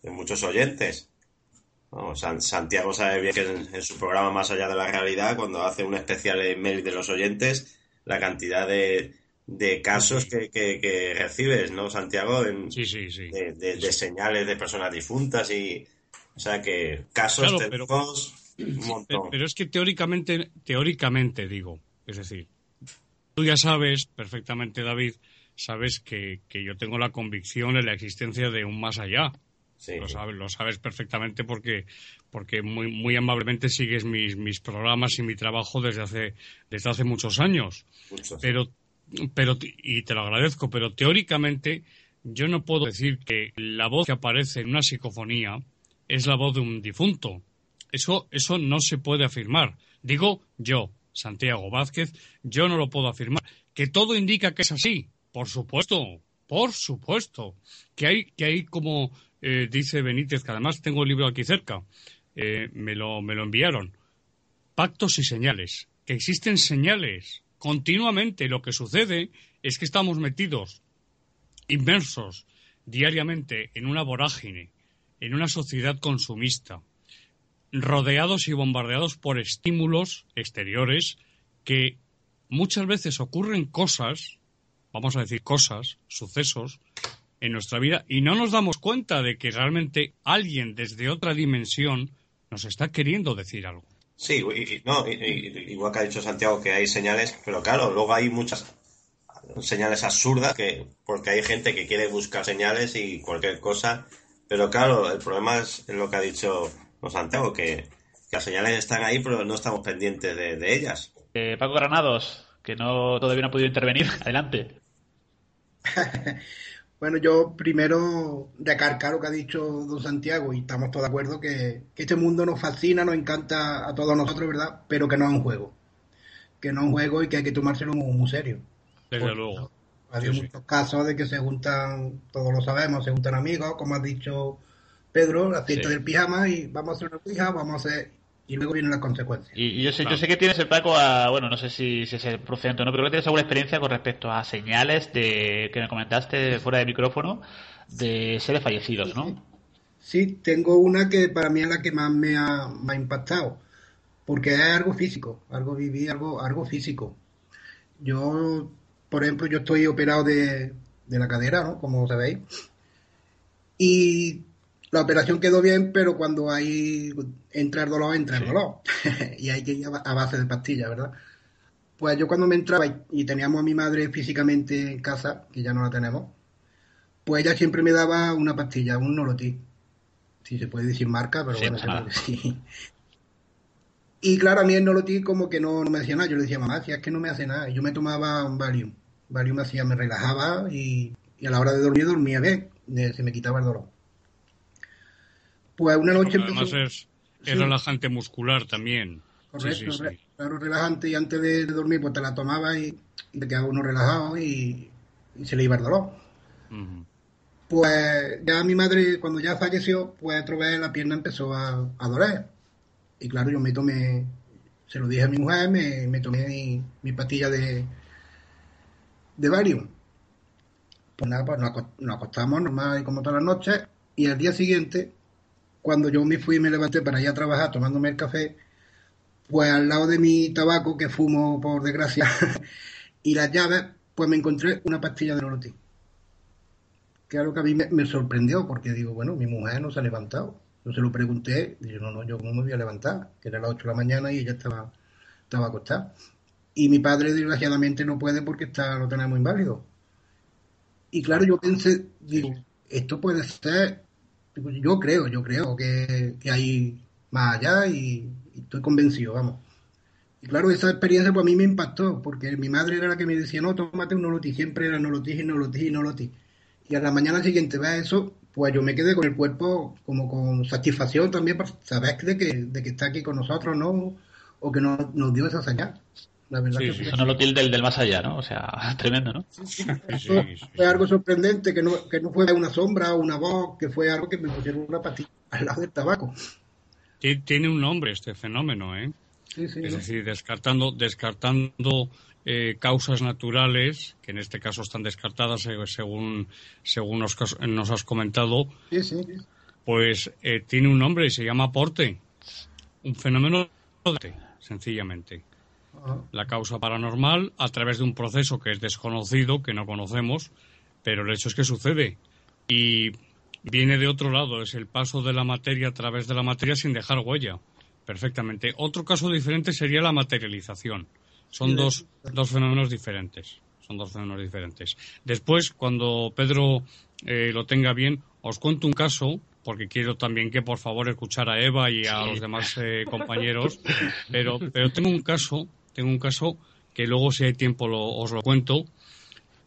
de muchos oyentes. Santiago sabe bien que en, su programa Más allá de la realidad, cuando hace un especial email de los oyentes, la cantidad de, casos que, recibes, ¿no, Santiago? sí, sí, sí. De, señales de personas difuntas y... O sea que casos pero, un montón. Pero, es que teóricamente, teóricamente digo, es decir, tú ya sabes perfectamente, David, sabes que, que yo tengo la convicción en la existencia de un más allá. Lo, sabes, lo sabes perfectamente porque, porque muy, muy amablemente sigues mis, mis programas y mi trabajo desde hace, desde hace muchos años. Pero, pero, y te lo agradezco, pero teóricamente yo no puedo decir que la voz que aparece en una psicofonía es la voz de un difunto. Eso, eso no se puede afirmar. Digo yo, Santiago Vázquez, yo no lo puedo afirmar. Que todo indica que es así. Por supuesto, por supuesto. Que hay, que hay como eh, dice Benítez, que además tengo el libro aquí cerca, eh, me, lo, me lo enviaron. Pactos y señales, que existen señales continuamente. Lo que sucede es que estamos metidos, inmersos diariamente en una vorágine, en una sociedad consumista, rodeados y bombardeados por estímulos exteriores que muchas veces ocurren cosas, vamos a decir cosas, sucesos, en nuestra vida y no nos damos cuenta de que realmente alguien desde otra dimensión nos está queriendo decir algo. Sí, no, igual que ha dicho Santiago que hay señales, pero claro, luego hay muchas señales absurdas, que porque hay gente que quiere buscar señales y cualquier cosa. Pero claro, el problema es lo que ha dicho Santiago, que, las señales están ahí, pero no estamos pendientes de, ellas. Eh, Paco Granados, que no todavía no ha podido intervenir. Adelante. bueno, yo primero recargar lo que ha dicho don Santiago y estamos todos de acuerdo que, este mundo nos fascina, nos encanta a todos nosotros, ¿verdad? Pero que no es un juego. Que no es un juego y que hay que tomárselo muy, serio. Desde luego. Ha habido muchos casos de que se juntan, todos lo sabemos, se juntan amigos, como ha dicho Pedro, la fiesta del pijama y vamos a hacer una pija, vamos a hacer y luego vienen las consecuencias. Y, yo sé, yo sé que tienes el Paco a, bueno, no sé si, si es procedente o no, pero que tienes alguna experiencia con respecto a señales de que me comentaste fuera de micrófono de seres fallecidos, ¿no? Sí, tengo una que para mí es la que más me ha, impactado, porque es algo físico, algo viví, algo, algo físico. Yo, por ejemplo, yo estoy operado de, de la cadera, ¿no? Como sabéis. Y la operación quedó bien, pero cuando hay entra el dolor, entra el dolor. y hay que ir a base de pastillas, ¿verdad? Pues yo cuando me entraba y, teníamos a mi madre físicamente en casa, que ya no la tenemos, pues ella siempre me daba una pastilla, un nolotí. Si se puede decir marca, pero bueno, sí. Y claro, a mí el nolotí como que no, me decía nada. Yo le decía, mamá, si es que no me hace nada. Yo me tomaba un Valium. Valium me hacía, me relajaba y, y a la hora de dormir dormía bien. Se me quitaba el dolor. Pues una noche Además es, relajante muscular también. Correcto, claro, relajante y antes de, dormir pues te la tomaba y, te quedaba uno relajado y, se le iba el dolor. Pues ya mi madre, cuando ya falleció, pues otra vez la pierna empezó a, a doler. Y claro, yo me tomé, se lo dije a mi mujer, me, me tomé mi, mi, pastilla de, de Valium. Pues nada, pues nos, nos acostamos normal como todas las noches y al día siguiente cuando yo me fui y me levanté para ir a trabajar tomándome el café, pues al lado de mi tabaco, que fumo por desgracia, y las llaves, pues me encontré una pastilla de Nolotín. Que algo que a mí me, sorprendió, porque digo, bueno, mi mujer no se ha levantado. Yo se lo pregunté, y yo, no, no, yo cómo me voy a levantar, que era las 8 de la mañana y ella estaba, estaba acostada. Y mi padre, desgraciadamente, no puede porque está, lo tenemos inválido. Y claro, yo pensé, digo, esto puede ser yo creo, yo creo que, hay más allá y, estoy convencido, vamos. Y claro, esa experiencia pues a mí me impactó, porque mi madre era la que me decía, no, tómate un nolotí, siempre era nolotí y nolotí y a la mañana siguiente vea eso, pues yo me quedé con el cuerpo como con satisfacción también por saber de que, de que está aquí con nosotros, ¿no? O que nos, nos dio esa señal. La verdad sí, que son del, del más allá, ¿no? O sea, tremendo, ¿no? fue algo sorprendente, que no, que no fue una sombra o una voz, que fue algo que me pusieron una patita al lado del tabaco. Tiene un nombre este fenómeno, ¿eh? es decir, descartando, descartando eh, causas naturales, que en este caso están descartadas eh, según, según nos, nos, has comentado, pues eh, tiene un nombre y se llama aporte. Un fenómeno sencillamente la causa paranormal a través de un proceso que es desconocido, que no conocemos, pero el hecho es que sucede. Y viene de otro lado, es el paso de la materia a través de la materia sin dejar huella. Perfectamente. Otro caso diferente sería la materialización. Son dos, dos fenómenos diferentes. Son dos fenómenos diferentes. Después, cuando Pedro eh, lo tenga bien, os cuento un caso, porque quiero también que por favor escuchar a Eva y a los demás eh, compañeros, pero, pero tengo un caso tengo un caso que luego si hay tiempo os lo cuento,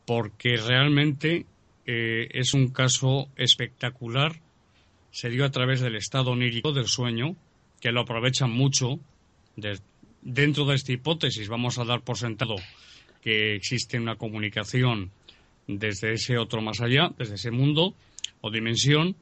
porque realmente eh, es un caso espectacular. Se dio a través del estado onírico del sueño, que lo aprovechan mucho. dentro de esta hipótesis vamos a dar por sentado que existe una comunicación desde ese otro más allá, desde ese mundo o dimensión,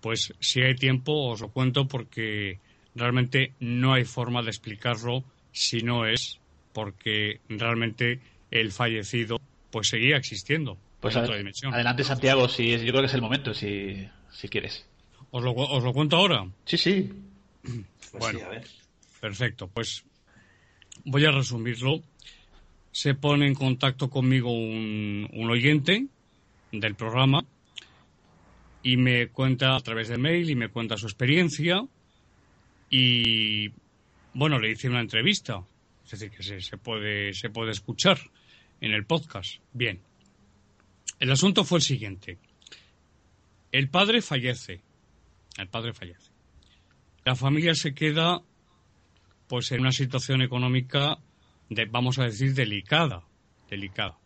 pues si hay tiempo os lo cuento porque realmente no hay forma de explicarlo si no es porque realmente el fallecido pues seguía existiendo pues en otra dimensión. Adelante Santiago, si yo creo que es el momento, si, si quieres. ¿Os lo, ¿Os lo cuento ahora? Sí, sí. Pues bueno, perfecto. Pues voy a resumirlo. Se pone en contacto conmigo un, un oyente del programa y me cuenta a través del mail y me cuenta su experiencia y bueno, le hice una entrevista es decir, que se, puede, se puede escuchar en el podcast. Bien. El asunto fue el siguiente. El padre fallece. El padre fallece. La familia se queda pues en una situación económica de, vamos a decir, delicada, delicada.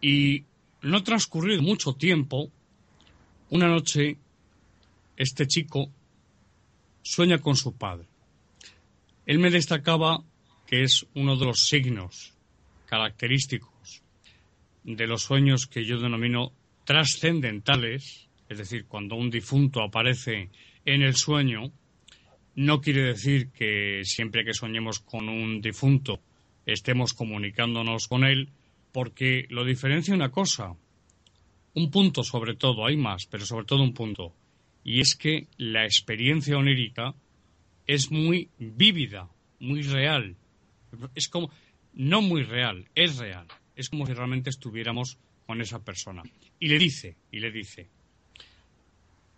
Y no transcurrido mucho tiempo, una noche este chico sueña con su padre. Él me destacaba que es uno de los signos característicos de los sueños que yo denomino trascendentales, es decir, cuando un difunto aparece en el sueño, no quiere decir que siempre que soñemos con un difunto estemos comunicándonos con él, porque lo diferencia una cosa, un punto sobre todo, hay más, pero sobre todo un punto, y es que la experiencia onírica es muy vívida, muy real. Es como, no muy real, es real. Es como si realmente estuviéramos con esa persona. Y le dice, y le dice,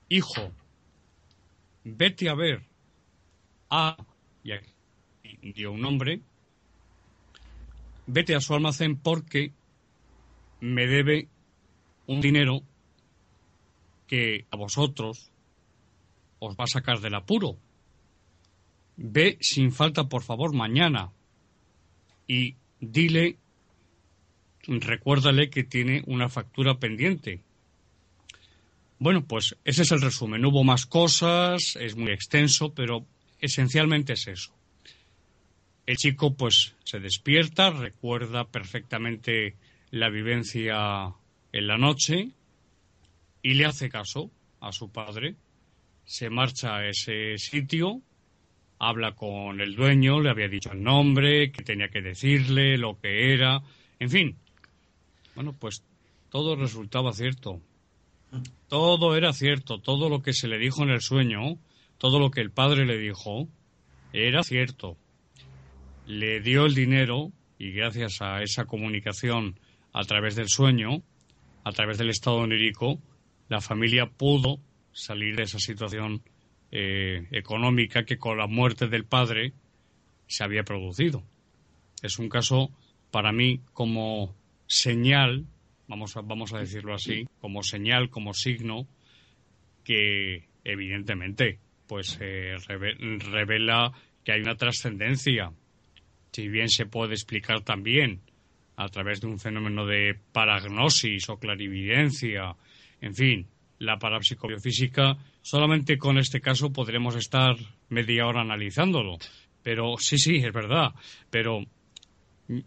hijo, vete a ver a, y aquí dio un nombre, vete a su almacén porque me debe un dinero que a vosotros os va a sacar del apuro. Ve sin falta, por favor, mañana y dile, recuérdale que tiene una factura pendiente. Bueno, pues ese es el resumen. hubo más cosas, es muy extenso, pero esencialmente es eso. El chico pues se despierta, recuerda perfectamente la vivencia en la noche y le hace caso a su padre. Se marcha a ese sitio, habla con el dueño, le había dicho el nombre, que tenía que decirle, lo que era, en fin. Bueno, pues todo resultaba cierto. Todo era cierto, todo lo que se le dijo en el sueño todo lo que el padre le dijo era cierto. Le dio el dinero y gracias a esa comunicación a través del sueño, a través del estado onírico, la familia pudo salir de esa situación eh, económica que con la muerte del padre se había producido. Es un caso para mí como señal, vamos a, vamos a decirlo así, como señal, como signo, que evidentemente pues eh, revela que hay una trascendencia. Si bien se puede explicar también a través de un fenómeno de paragnosis o clarividencia, en fin, la parapsicobiofísica, solamente con este caso podremos estar media hora analizándolo. Pero sí, sí, es verdad. Pero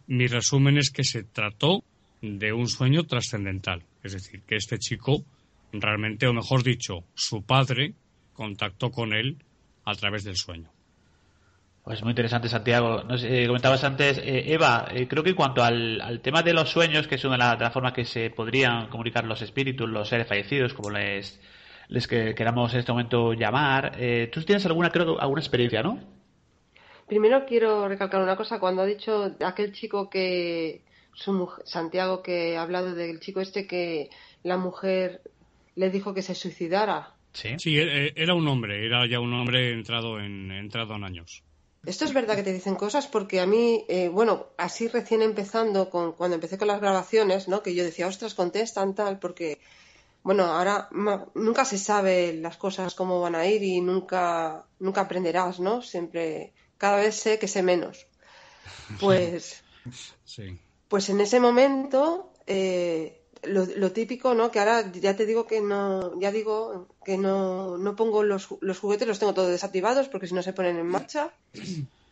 mi resumen es que se trató de un sueño trascendental. Es decir, que este chico realmente, o mejor dicho, su padre, contactó con él a través del sueño. Pues muy interesante, Santiago. Eh, comentabas antes, eh, Eva, eh, creo que en cuanto al, tema de los sueños, que es una de las, formas que se podrían comunicar los espíritus, los seres fallecidos, como les, les que queramos en este momento llamar, tú tienes alguna, creo, alguna experiencia, ¿no? Primero quiero recalcar una cosa. Cuando ha dicho aquel chico que, su mujer, Santiago, que ha hablado del chico este que la mujer le dijo que se suicidara Sí, e, e, era un hombre, era ya un hombre entrado en, entrado en años. Esto es verdad que te dicen cosas porque a mí, eh, bueno, así recién empezando, con, cuando empecé con las grabaciones, ¿no? Que yo decía, ostras, contestan tal, porque, bueno, ahora nunca se sabe las cosas cómo van a ir y nunca, nunca aprenderás, ¿no? Siempre, cada vez sé que sé menos. Pues, sí. pues en ese momento, eh, lo, típico, ¿no? Que ahora ya te digo que no, ya digo que no, no pongo los, los juguetes, los tengo todos desactivados porque si no se ponen en marcha.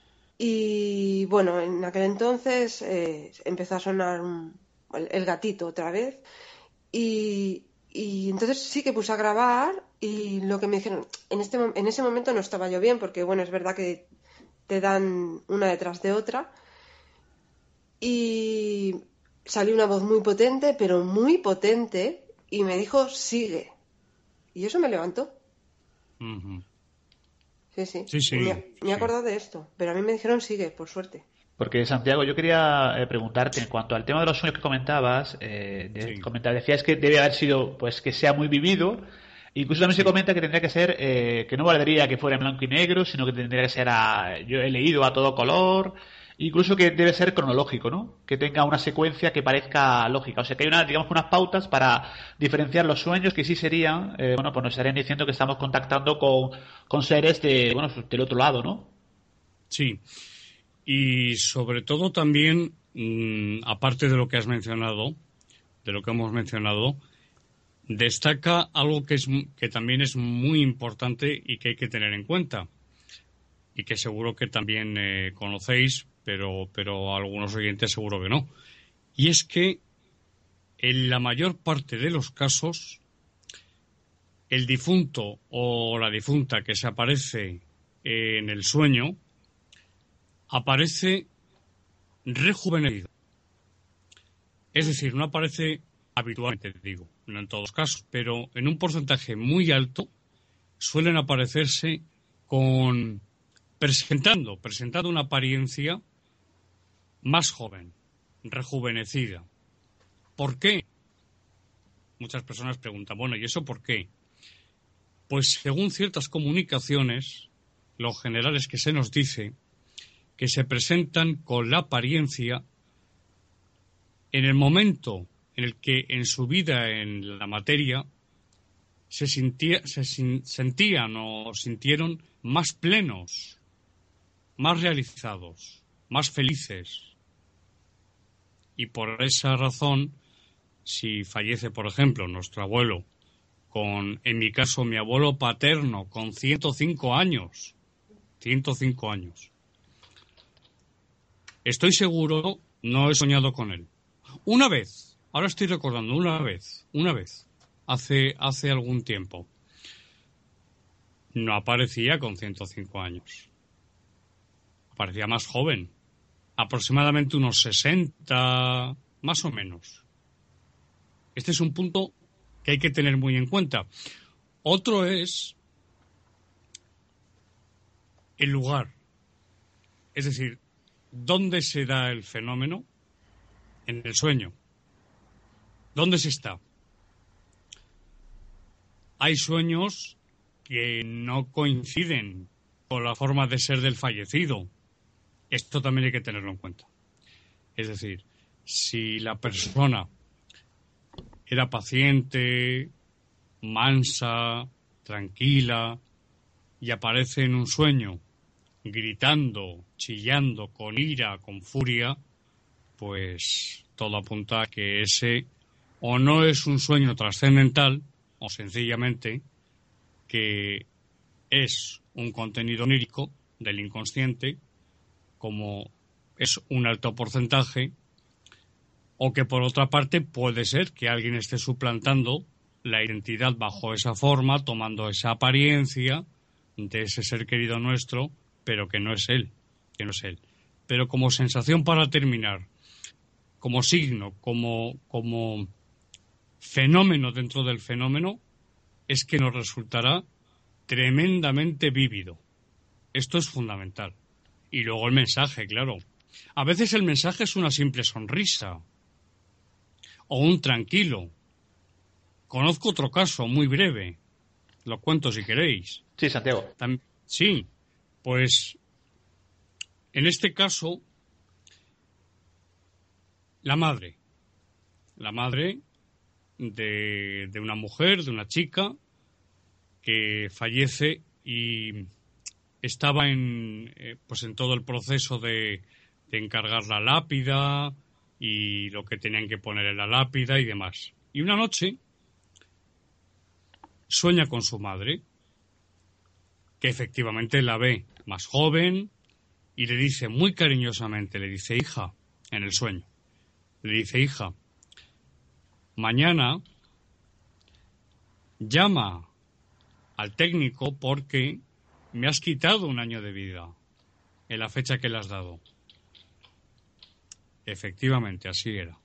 Y bueno, en aquel entonces eh, empezó a sonar el, gatito otra vez. Y, y, entonces sí que puse a grabar y lo que me dijeron, en, este, en ese momento no estaba yo bien porque bueno, es verdad que te dan una detrás de otra. Y salió una voz muy potente, pero muy potente, y me dijo, sigue. Y eso me levantó. Sí, sí. sí, me, he acordado de esto, pero a mí me dijeron, sigue, por suerte. Porque, Santiago, yo quería eh, preguntarte en cuanto al tema de los sueños que comentabas, eh, decías que debe haber sido, pues, que sea muy vivido. Incluso también se comenta que tendría que ser, eh, que no valdría que fuera en blanco y negro, sino que tendría que ser, a, yo he leído a todo color, incluso que debe ser cronológico, ¿no? Que tenga una secuencia que parezca lógica. O sea, que hay una, digamos, unas pautas para diferenciar los sueños que sí serían, eh, bueno, pues nos estarían diciendo que estamos contactando con, con seres de, bueno, pues del otro lado, ¿no? Sí. Y sobre todo también, mm, aparte de lo que has mencionado, de lo que hemos mencionado, destaca algo que, es, que también es muy importante y que hay que tener en cuenta y que seguro que también eh, conocéis, pero, pero algunos oyentes seguro que no. Y es que en la mayor parte de los casos, el difunto o la difunta que se aparece en el sueño aparece rejuvenecido. Es decir, no aparece habitualmente, digo, no en todos los casos, pero en un porcentaje muy alto suelen aparecerse con presentando, presentando una apariencia más joven, rejuvenecida. ¿Por qué? Muchas personas preguntan, bueno, ¿y eso por qué? Pues según ciertas comunicaciones, lo general es que se nos dice que se presentan con la apariencia en el momento en el que en su vida en la materia se, se sentían o sintieron más plenos, más realizados, más felices. Y por esa razón, si fallece, por ejemplo, nuestro abuelo, con, en mi caso, mi abuelo paterno, con 105 años, 105 años, estoy seguro, no he soñado con él. Una vez, Ahora estoy recordando una vez, una vez, hace, hace algún tiempo. No aparecía con 105 años. Aparecía más joven. Aproximadamente unos 60, más o menos. Este es un punto que hay que tener muy en cuenta. Otro es el lugar. Es decir, ¿dónde se da el fenómeno? En el sueño. ¿Dónde se está? Hay sueños que no coinciden con la forma de ser del fallecido. Esto también hay que tenerlo en cuenta. Es decir, si la persona era paciente, mansa, tranquila, y aparece en un sueño gritando, chillando, con ira, con furia, pues todo apunta a que ese o no es un sueño trascendental, o sencillamente que es un contenido onírico del inconsciente, como es un alto porcentaje, o que por otra parte puede ser que alguien esté suplantando la identidad bajo esa forma, tomando esa apariencia de ese ser querido nuestro, pero que no es él, que no es él. Pero como sensación para terminar, como signo, como, como fenómeno dentro del fenómeno es que nos resultará tremendamente vívido. Esto es fundamental. Y luego el mensaje, claro. A veces el mensaje es una simple sonrisa o un tranquilo. Conozco otro caso muy breve. Lo cuento si queréis. Sí, Santiago. sí, pues en este caso, la madre. La madre de, una mujer, de una chica, que fallece y estaba en, eh, pues en todo el proceso de, de encargar la lápida y lo que tenían que poner en la lápida y demás. Y una noche sueña con su madre, que efectivamente la ve más joven y le dice muy cariñosamente, le dice hija, en el sueño, le dice hija, mañana llama al técnico porque me has quitado un año de vida en la fecha que le has dado. Efectivamente, así era.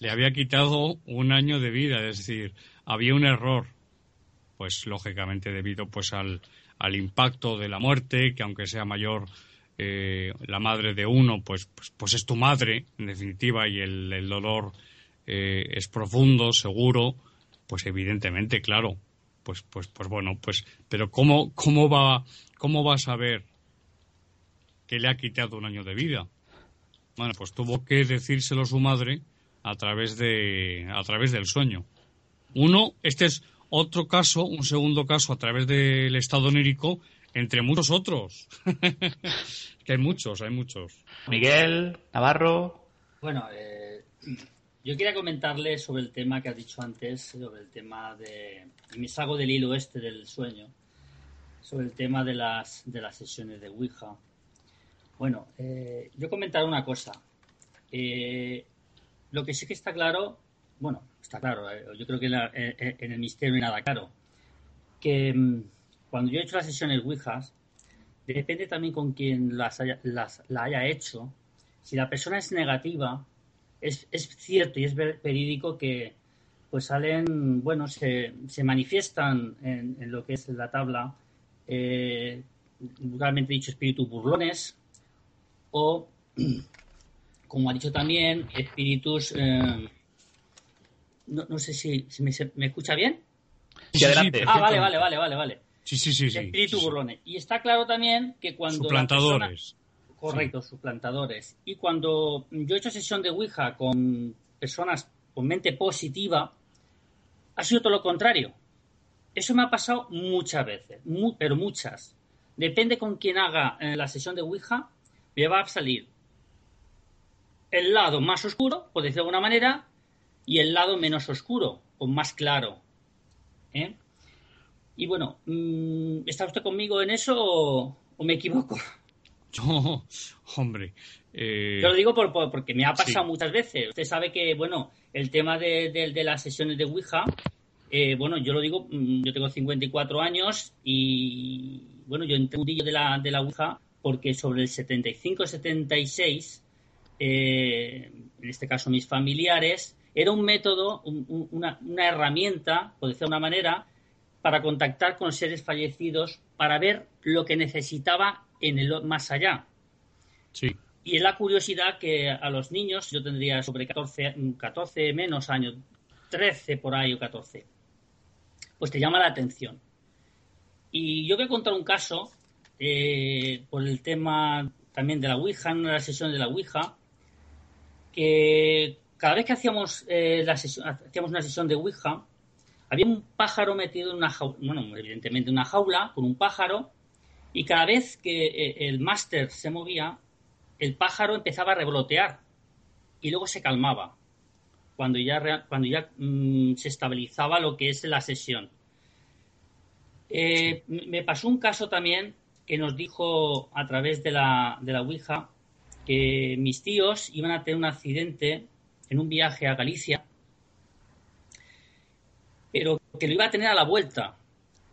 Le había quitado un año de vida, es decir, había un error, pues lógicamente debido pues al, al impacto de la muerte, que aunque sea mayor eh, la madre de uno, pues, pues, pues, es tu madre, en definitiva, y el, dolor eh, es profundo, seguro, pues evidentemente, claro, pues, pues, pues bueno, pues, pero cómo, cómo va, cómo va a saber que le ha quitado un año de vida. Bueno, pues tuvo que decírselo su madre a través de a través del sueño. Uno, este es otro caso, un segundo caso a través del estado onírico, entre muchos otros. que hay muchos, hay muchos. Miguel, Navarro. Bueno, eh, yo quería comentarle sobre el tema que ha dicho antes, sobre el tema de. Y me salgo del hilo este del sueño, sobre el tema de las, de las sesiones de Ouija. Bueno, eh, yo comentaré una cosa. Eh, lo que sí que está claro, bueno, está claro, eh, yo creo que en el misterio no hay nada claro, que mm, cuando yo he hecho las sesiones Ouijas, depende también con quien las haya, las, la haya hecho. Si la persona es negativa, es, es cierto y es verídico que pues salen, bueno, se, se manifiestan en, lo que es la tabla, eh, dicho, espíritus burlones o, como ha dicho también, espíritus... Eh, no, no, sé si, si me, me, escucha bien. Sí, adelante. Ah, vale, vale, vale, vale, vale. Sí, sí, sí. sí espíritu sí, burlones. Y está claro también que cuando... Suplantadores. Persona... Correcto, suplantadores. Y cuando yo he hecho sesión de Ouija con personas con mente positiva, ha sido todo lo contrario. Eso me ha pasado muchas veces, muy, pero muchas. Depende con quién haga eh, la sesión de Ouija, me va a salir el lado más oscuro, por decirlo de alguna manera, y el lado menos oscuro, o más claro. ¿eh? Y bueno, ¿está usted conmigo en eso o, o me equivoco? Yo, hombre. Eh... Yo lo digo por, por, porque me ha pasado sí. muchas veces. Usted sabe que, bueno, el tema de, de, de las sesiones de Ouija, eh, bueno, yo lo digo, yo tengo 54 años y, bueno, yo entré un día de la, de la Ouija porque sobre el 75-76, eh, en este caso mis familiares, era un método, un, un, una, una herramienta, por decirlo de una manera, para contactar con seres fallecidos para ver lo que necesitaba en el más allá. Sí. Y es la curiosidad que a los niños, yo tendría sobre 14, 14 menos años, 13 por ahí o 14, pues te llama la atención. Y yo voy a contar un caso eh, por el tema también de la Ouija, en una de las sesiones de la Ouija, que cada vez que hacíamos, eh, la sesión, hacíamos una sesión de Ouija, había un pájaro metido en una jaula, bueno, evidentemente una jaula con un pájaro, y cada vez que eh, el máster se movía, el pájaro empezaba a revolotear y luego se calmaba cuando ya, cuando ya mmm, se estabilizaba lo que es la sesión. Eh. Me pasó un caso también que nos dijo a través de la, de la Ouija que mis tíos iban a tener un accidente en un viaje a Galicia pero que lo iba a tener a la vuelta.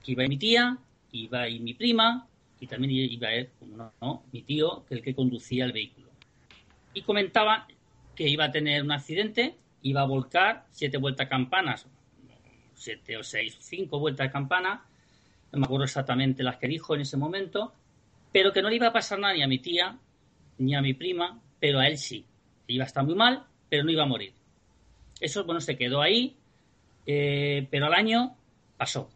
Que iba a mi tía, iba a mi prima y también iba a ir, no, no, mi tío, que el que conducía el vehículo. Y comentaba que iba a tener un accidente, iba a volcar siete vueltas campanas, siete o seis, cinco vueltas campana, no me acuerdo exactamente las que dijo en ese momento, pero que no le iba a pasar nada ni a mi tía, ni a mi prima, pero a él sí. Iba a estar muy mal, pero no iba a morir. Eso, bueno, se quedó ahí, eh, pero al año pasó.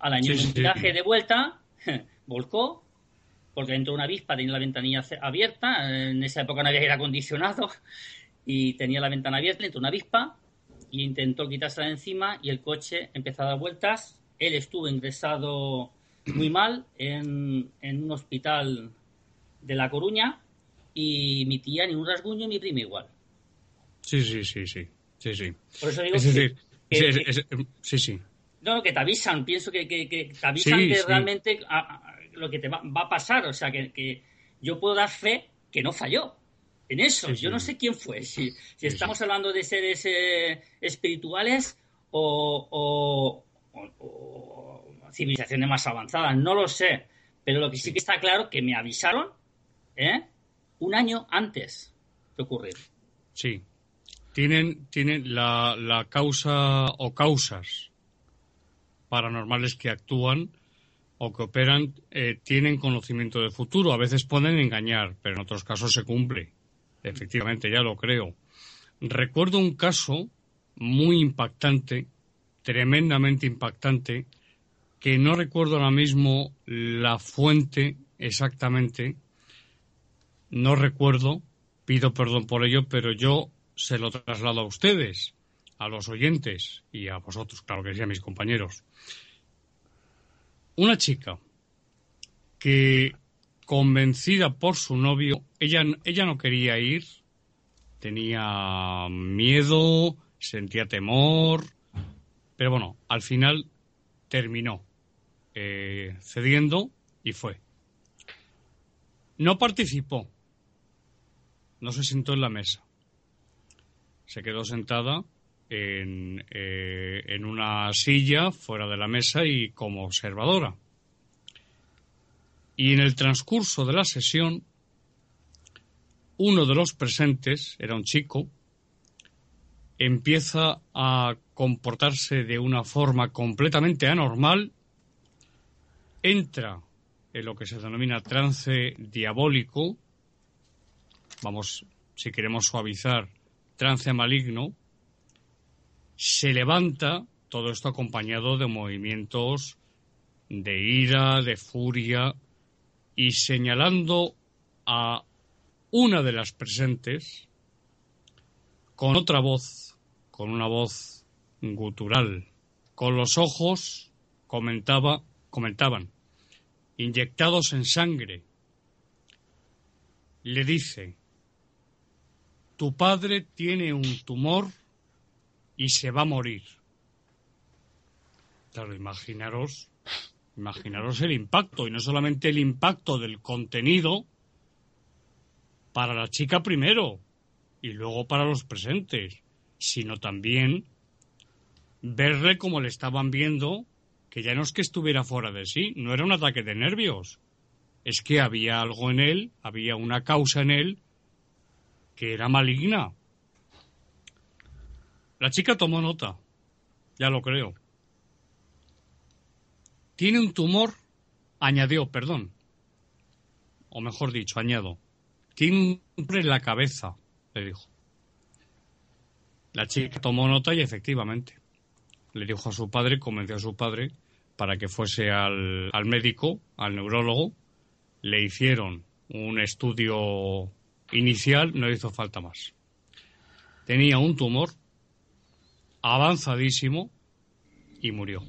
Al año sí, sí, viaje sí. de vuelta, volcó, porque entró una avispa, tenía la ventanilla abierta, en esa época no había aire acondicionado, y tenía la ventana abierta, entró una avispa, y intentó quitársela de encima, y el coche empezó a dar vueltas, él estuvo ingresado muy mal en, en un hospital de La Coruña, y mi tía ni un rasguño, y mi prima igual. Sí, sí, sí, sí. Sí, sí. Por eso digo es decir, que, que, es, es, sí, sí. No, que te avisan, pienso que, que, que te avisan sí, que sí. realmente a, a, lo que te va, va, a pasar, o sea, que, yo puedo dar fe que no falló en eso. Sí, yo no sé quién fue, si, si estamos hablando de seres eh, espirituales o, o, o, civilizaciones más avanzadas, no lo sé, pero lo que sí que está claro que me avisaron ¿eh? un año antes de ocurrir. Sí, tienen, tienen la, la, causa o causas paranormales que actúan o que operan eh, tienen conocimiento del futuro. A veces pueden engañar, pero en otros casos se cumple. Efectivamente, ya lo creo. Recuerdo un caso muy impactante, tremendamente impactante, que no recuerdo ahora mismo la fuente exactamente, no recuerdo, pido perdón por ello, pero yo se lo traslado a ustedes, a los oyentes y a vosotros, claro que sí, a mis compañeros. Una chica que convencida por su novio, ella, ella no quería ir, tenía miedo, sentía temor, pero bueno, al final terminó eh, cediendo y fue. No participó, no se sentó en la mesa, se quedó sentada en, eh, en una silla fuera de la mesa y como observadora. Y en el transcurso de la sesión, uno de los presentes, era un chico, empieza a comportarse de una forma completamente anormal, entra en lo que se denomina trance diabólico, vamos, si queremos suavizar, trance maligno, se levanta, todo esto acompañado de movimientos de ira, de furia, y señalando a una de las presentes, con otra voz, con una voz gutural, con los ojos, comentaba, comentaban, inyectados en sangre, le dice, tu padre tiene un tumor y se va a morir. Claro, imaginaros Imaginaros el impacto, y no solamente el impacto del contenido para la chica primero y luego para los presentes, sino también verle como le estaban viendo, que ya no es que estuviera fuera de sí, no era un ataque de nervios, es que había algo en él, había una causa en él que era maligna. La chica tomó nota, ya lo creo. Tiene un tumor, añadió, perdón, o mejor dicho, añado, tiene un en la cabeza, le dijo. La chica tomó nota y efectivamente le dijo a su padre, convenció a su padre para que fuese al, al médico, al neurólogo, le hicieron un estudio inicial, no hizo falta más. Tenía un tumor avanzadísimo y murió.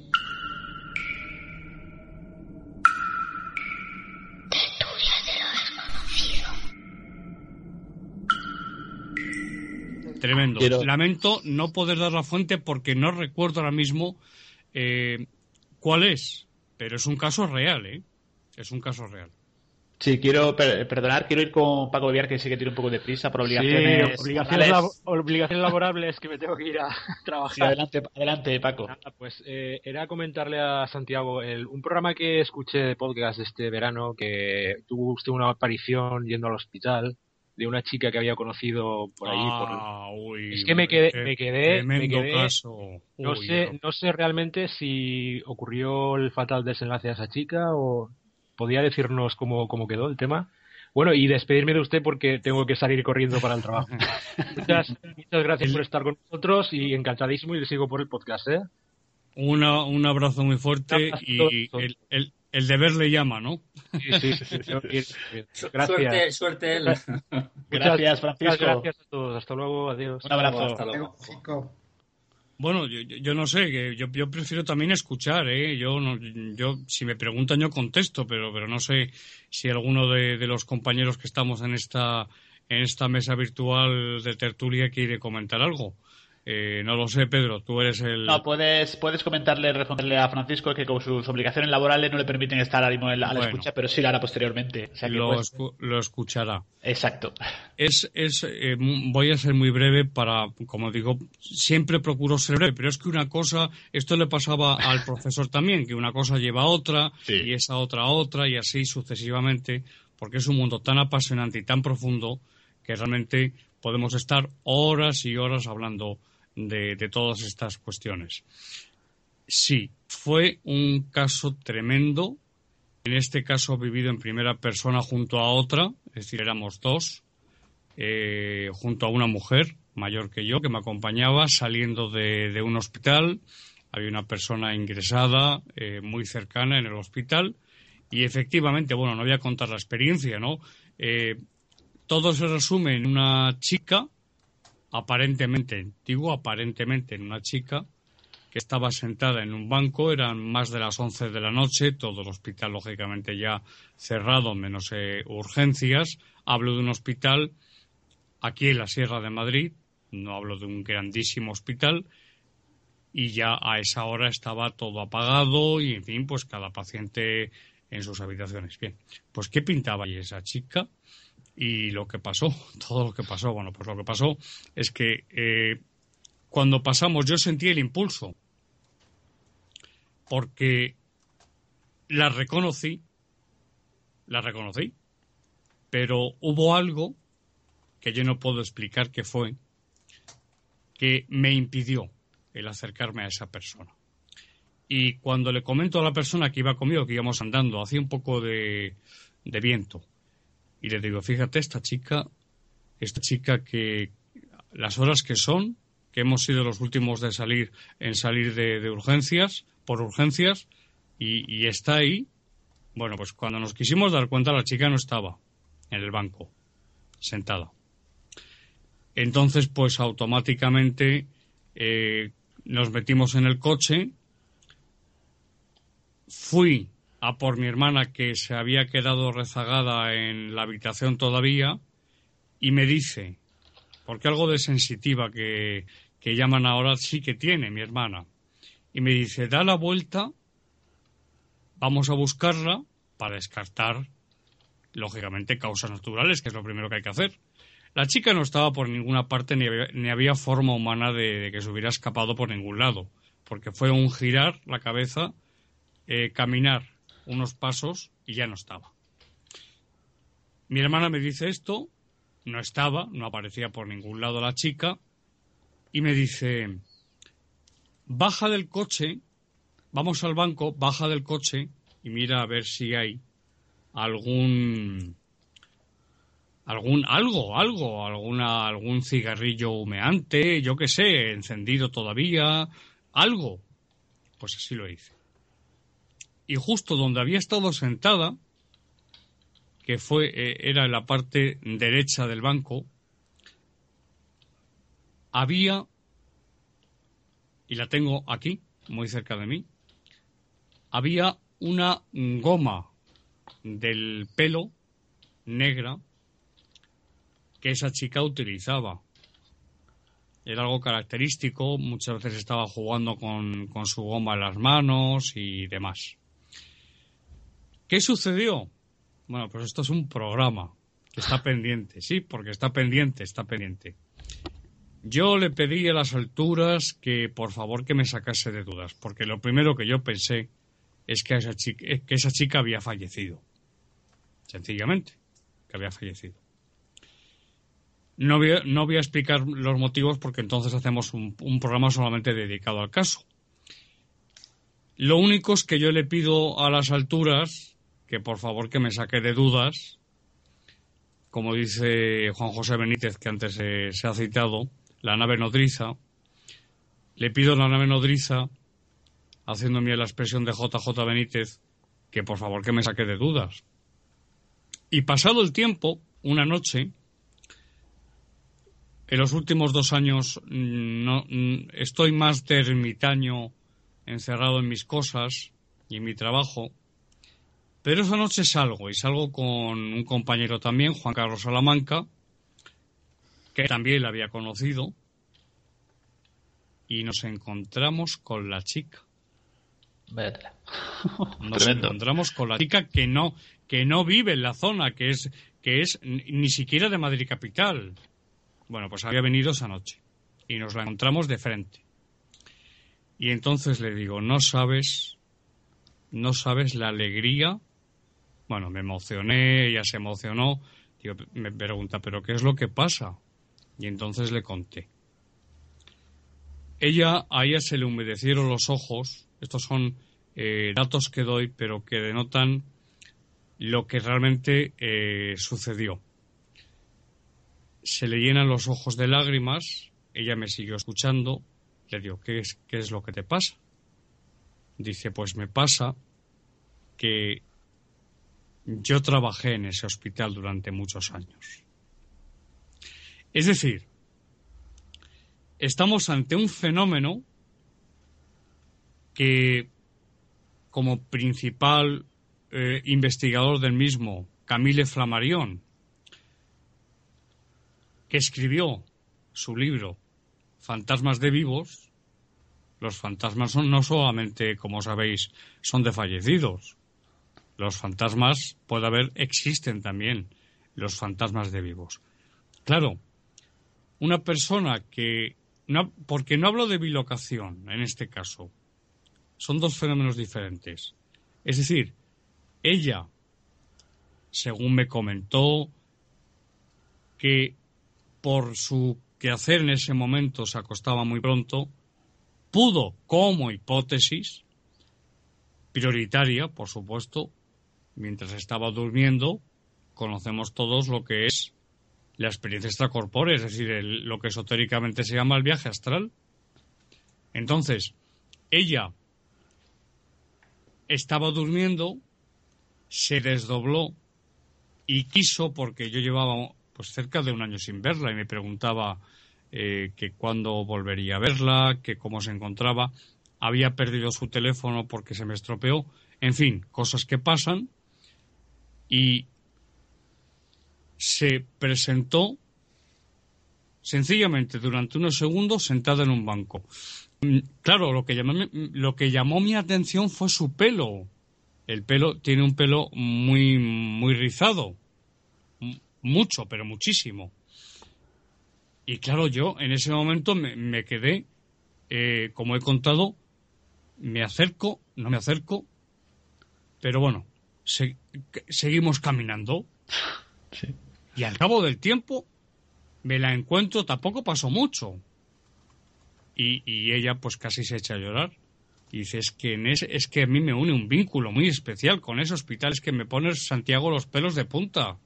Tremendo. Lamento no poder dar la fuente porque no recuerdo ahora mismo eh, cuál es, pero es un caso real, ¿eh? Es un caso real. Sí, quiero perdonar, quiero ir con Paco Villar, que sí que tiene un poco de prisa por obligaciones. obligaciones, laborables que me tengo que ir a trabajar. adelante, adelante, Paco. pues eh, era comentarle a Santiago el, un programa que escuché de podcast este verano que tuvo usted una aparición yendo al hospital de una chica que había conocido por allí. Ah, es que me quedé, me quedé, me quedé no sé, no sé realmente si ocurrió el fatal desenlace a esa chica o podía decirnos cómo, cómo quedó el tema. Bueno, y despedirme de usted porque tengo que salir corriendo para el trabajo. muchas, muchas gracias por estar con nosotros y encantadísimo y le sigo por el podcast, ¿eh? Una, un abrazo muy fuerte y el, el, el deber le llama, ¿no? Sí, sí, sí. Gracias. Suerte, suerte. Gracias, Francisco. Gracias a todos. Hasta luego. Adiós. Un abrazo. Hasta luego. Bueno, yo, yo, no sé, que yo, yo, prefiero también escuchar, ¿eh? Yo, no, yo, si me preguntan, yo contesto, pero, pero no sé si alguno de, de los compañeros que estamos en esta, en esta mesa virtual de tertulia quiere comentar algo. Eh, no lo sé, Pedro, tú eres el... No, puedes, puedes comentarle, responderle a Francisco que con sus obligaciones laborales no le permiten estar ahora mismo a la escucha, pero sí lo hará posteriormente. lo, escuchará. Exacto. Es, es, eh, voy a ser muy breve para, como digo, siempre procuro ser breve, pero es que una cosa, esto le pasaba al profesor también, que una cosa lleva a otra, y esa otra a otra, y así sucesivamente, porque es un mundo tan apasionante y tan profundo que realmente podemos estar horas y horas hablando de, todas estas cuestiones. Sí, fue un caso tremendo. En este caso vivido en primera persona junto a otra, es decir, éramos dos, eh, junto a una mujer mayor que yo que me acompañaba saliendo de, un hospital. Había una persona ingresada eh, muy cercana en el hospital y efectivamente, bueno, no voy a contar la experiencia, ¿no? Eh, todo se resume en una chica, aparentemente, digo aparentemente en una chica, que estaba sentada en un banco, eran más de las 11 de la noche, todo el hospital lógicamente ya cerrado, menos eh, urgencias. Hablo de un hospital aquí en la Sierra de Madrid, no hablo de un grandísimo hospital, y ya a esa hora estaba todo apagado y, en fin, pues cada paciente en sus habitaciones. Bien, pues ¿qué pintaba ahí esa chica? Y lo que pasó, todo lo que pasó, bueno, pues lo que pasó es que eh, cuando pasamos yo sentí el impulso, porque la reconocí, la reconocí, pero hubo algo que yo no puedo explicar qué fue, que me impidió el acercarme a esa persona. Y cuando le comento a la persona que iba conmigo, que íbamos andando, hacía un poco de, de viento, y le digo, fíjate, esta chica, esta chica que las horas que son, que hemos sido los últimos de salir en salir de, urgencias, por urgencias, y, está ahí. Bueno, pues cuando nos quisimos dar cuenta, la chica no estaba en el banco, sentada. Entonces, pues automáticamente eh, nos metimos en el coche, fui a por mi hermana que se había quedado rezagada en la habitación todavía y me dice, porque algo de sensitiva que, que llaman ahora sí que tiene mi hermana. Y me dice, da la vuelta, vamos a buscarla para descartar, lógicamente, causas naturales, que es lo primero que hay que hacer. La chica no estaba por ninguna parte ni había, forma humana de, que se hubiera escapado por ningún lado, porque fue un girar la cabeza, eh, caminar unos pasos y ya no estaba. Mi hermana me dice esto, no estaba, no aparecía por ningún lado la chica, y me dice, baja del coche, vamos al banco, baja del coche y mira a ver si hay algún algún algo, algo, alguna algún cigarrillo humeante, yo qué sé, encendido todavía, algo. Pues así lo hice. Y justo donde había estado sentada, que fue eh, era en la parte derecha del banco, había y la tengo aquí, muy cerca de mí, había una goma del pelo negra que esa chica utilizaba. Era algo característico, muchas veces estaba jugando con, con su goma en las manos y demás. ¿Qué sucedió? Bueno, pues esto es un programa que está pendiente, sí, porque está pendiente, está pendiente. Yo le pedí a las alturas que por favor que me sacase de dudas, porque lo primero que yo pensé es que esa chica, que esa chica había fallecido. Sencillamente, que había fallecido. No voy, a, no voy a explicar los motivos porque entonces hacemos un, programa solamente dedicado al caso. Lo único es que yo le pido a las alturas que por favor que me saque de dudas, como dice Juan José Benítez, que antes se ha citado, la nave nodriza. Le pido a la nave nodriza, haciéndome la expresión de JJ Benítez, que por favor que me saque de dudas. Y pasado el tiempo, una noche, en los últimos dos años mm, no, mm, estoy más de ermitaño, encerrado en mis cosas y en mi trabajo. Pero esa noche salgo y salgo con un compañero también, Juan Carlos Salamanca, que también la había conocido, y nos encontramos con la chica. Nos encontramos con la chica que no, que no vive en la zona, que es, que es ni siquiera de Madrid capital. Bueno, pues había venido esa noche y nos la encontramos de frente. Y entonces le digo, no sabes, no sabes la alegría. Bueno, me emocioné, ella se emocionó. me pregunta, ¿pero qué es lo que pasa? Y entonces le conté. Ella, a ella se le humedecieron los ojos. Estos son eh, datos que doy, pero que denotan lo que realmente eh, sucedió se le llenan los ojos de lágrimas, ella me siguió escuchando, le digo, ¿qué es, qué es lo que te pasa? Dice, pues me pasa que yo trabajé en ese hospital durante muchos años Es decir, estamos ante un fenómeno que, como principal eh, investigador del mismo, Camille Flammarion, que escribió su libro Fantasmas de vivos, los fantasmas son no solamente, como sabéis, son de fallecidos. Los fantasmas, puede haber, existen también, los fantasmas de vivos. Claro, una persona que, no, porque no hablo de bilocación en este caso, son dos fenómenos diferentes. Es decir, ella, según me comentó, que por su quehacer en ese momento se acostaba muy pronto, pudo, como hipótesis, prioritaria, por supuesto, mientras estaba durmiendo, conocemos todos lo que es la experiencia extracorpórea, es decir, lo que esotéricamente se llama el viaje astral. Entonces, ella estaba durmiendo, se desdobló y quiso, porque yo llevaba pues cerca de un año sin verla y me preguntaba eh, que cuándo volvería a verla, que cómo se encontraba. Había perdido su teléfono porque se me estropeó. En fin, cosas que pasan. Y se presentó sencillamente durante unos segundos sentada en un banco. Mm, claro, lo que, llamó, lo que llamó mi atención fue su pelo. El pelo tiene un pelo muy, muy rizado mucho, pero muchísimo. Y claro, yo en ese momento me, quedé, eh, como he contado, me acerco, no me acerco, pero bueno, seguimos caminando. Y al cabo del tiempo me la encuentro, tampoco pasó mucho. Y, y ella pues casi se echa a llorar. Y dice, es que, en ese, es que a mí me une un vínculo muy especial con ese hospital, es que me pone Santiago los pelos de punta.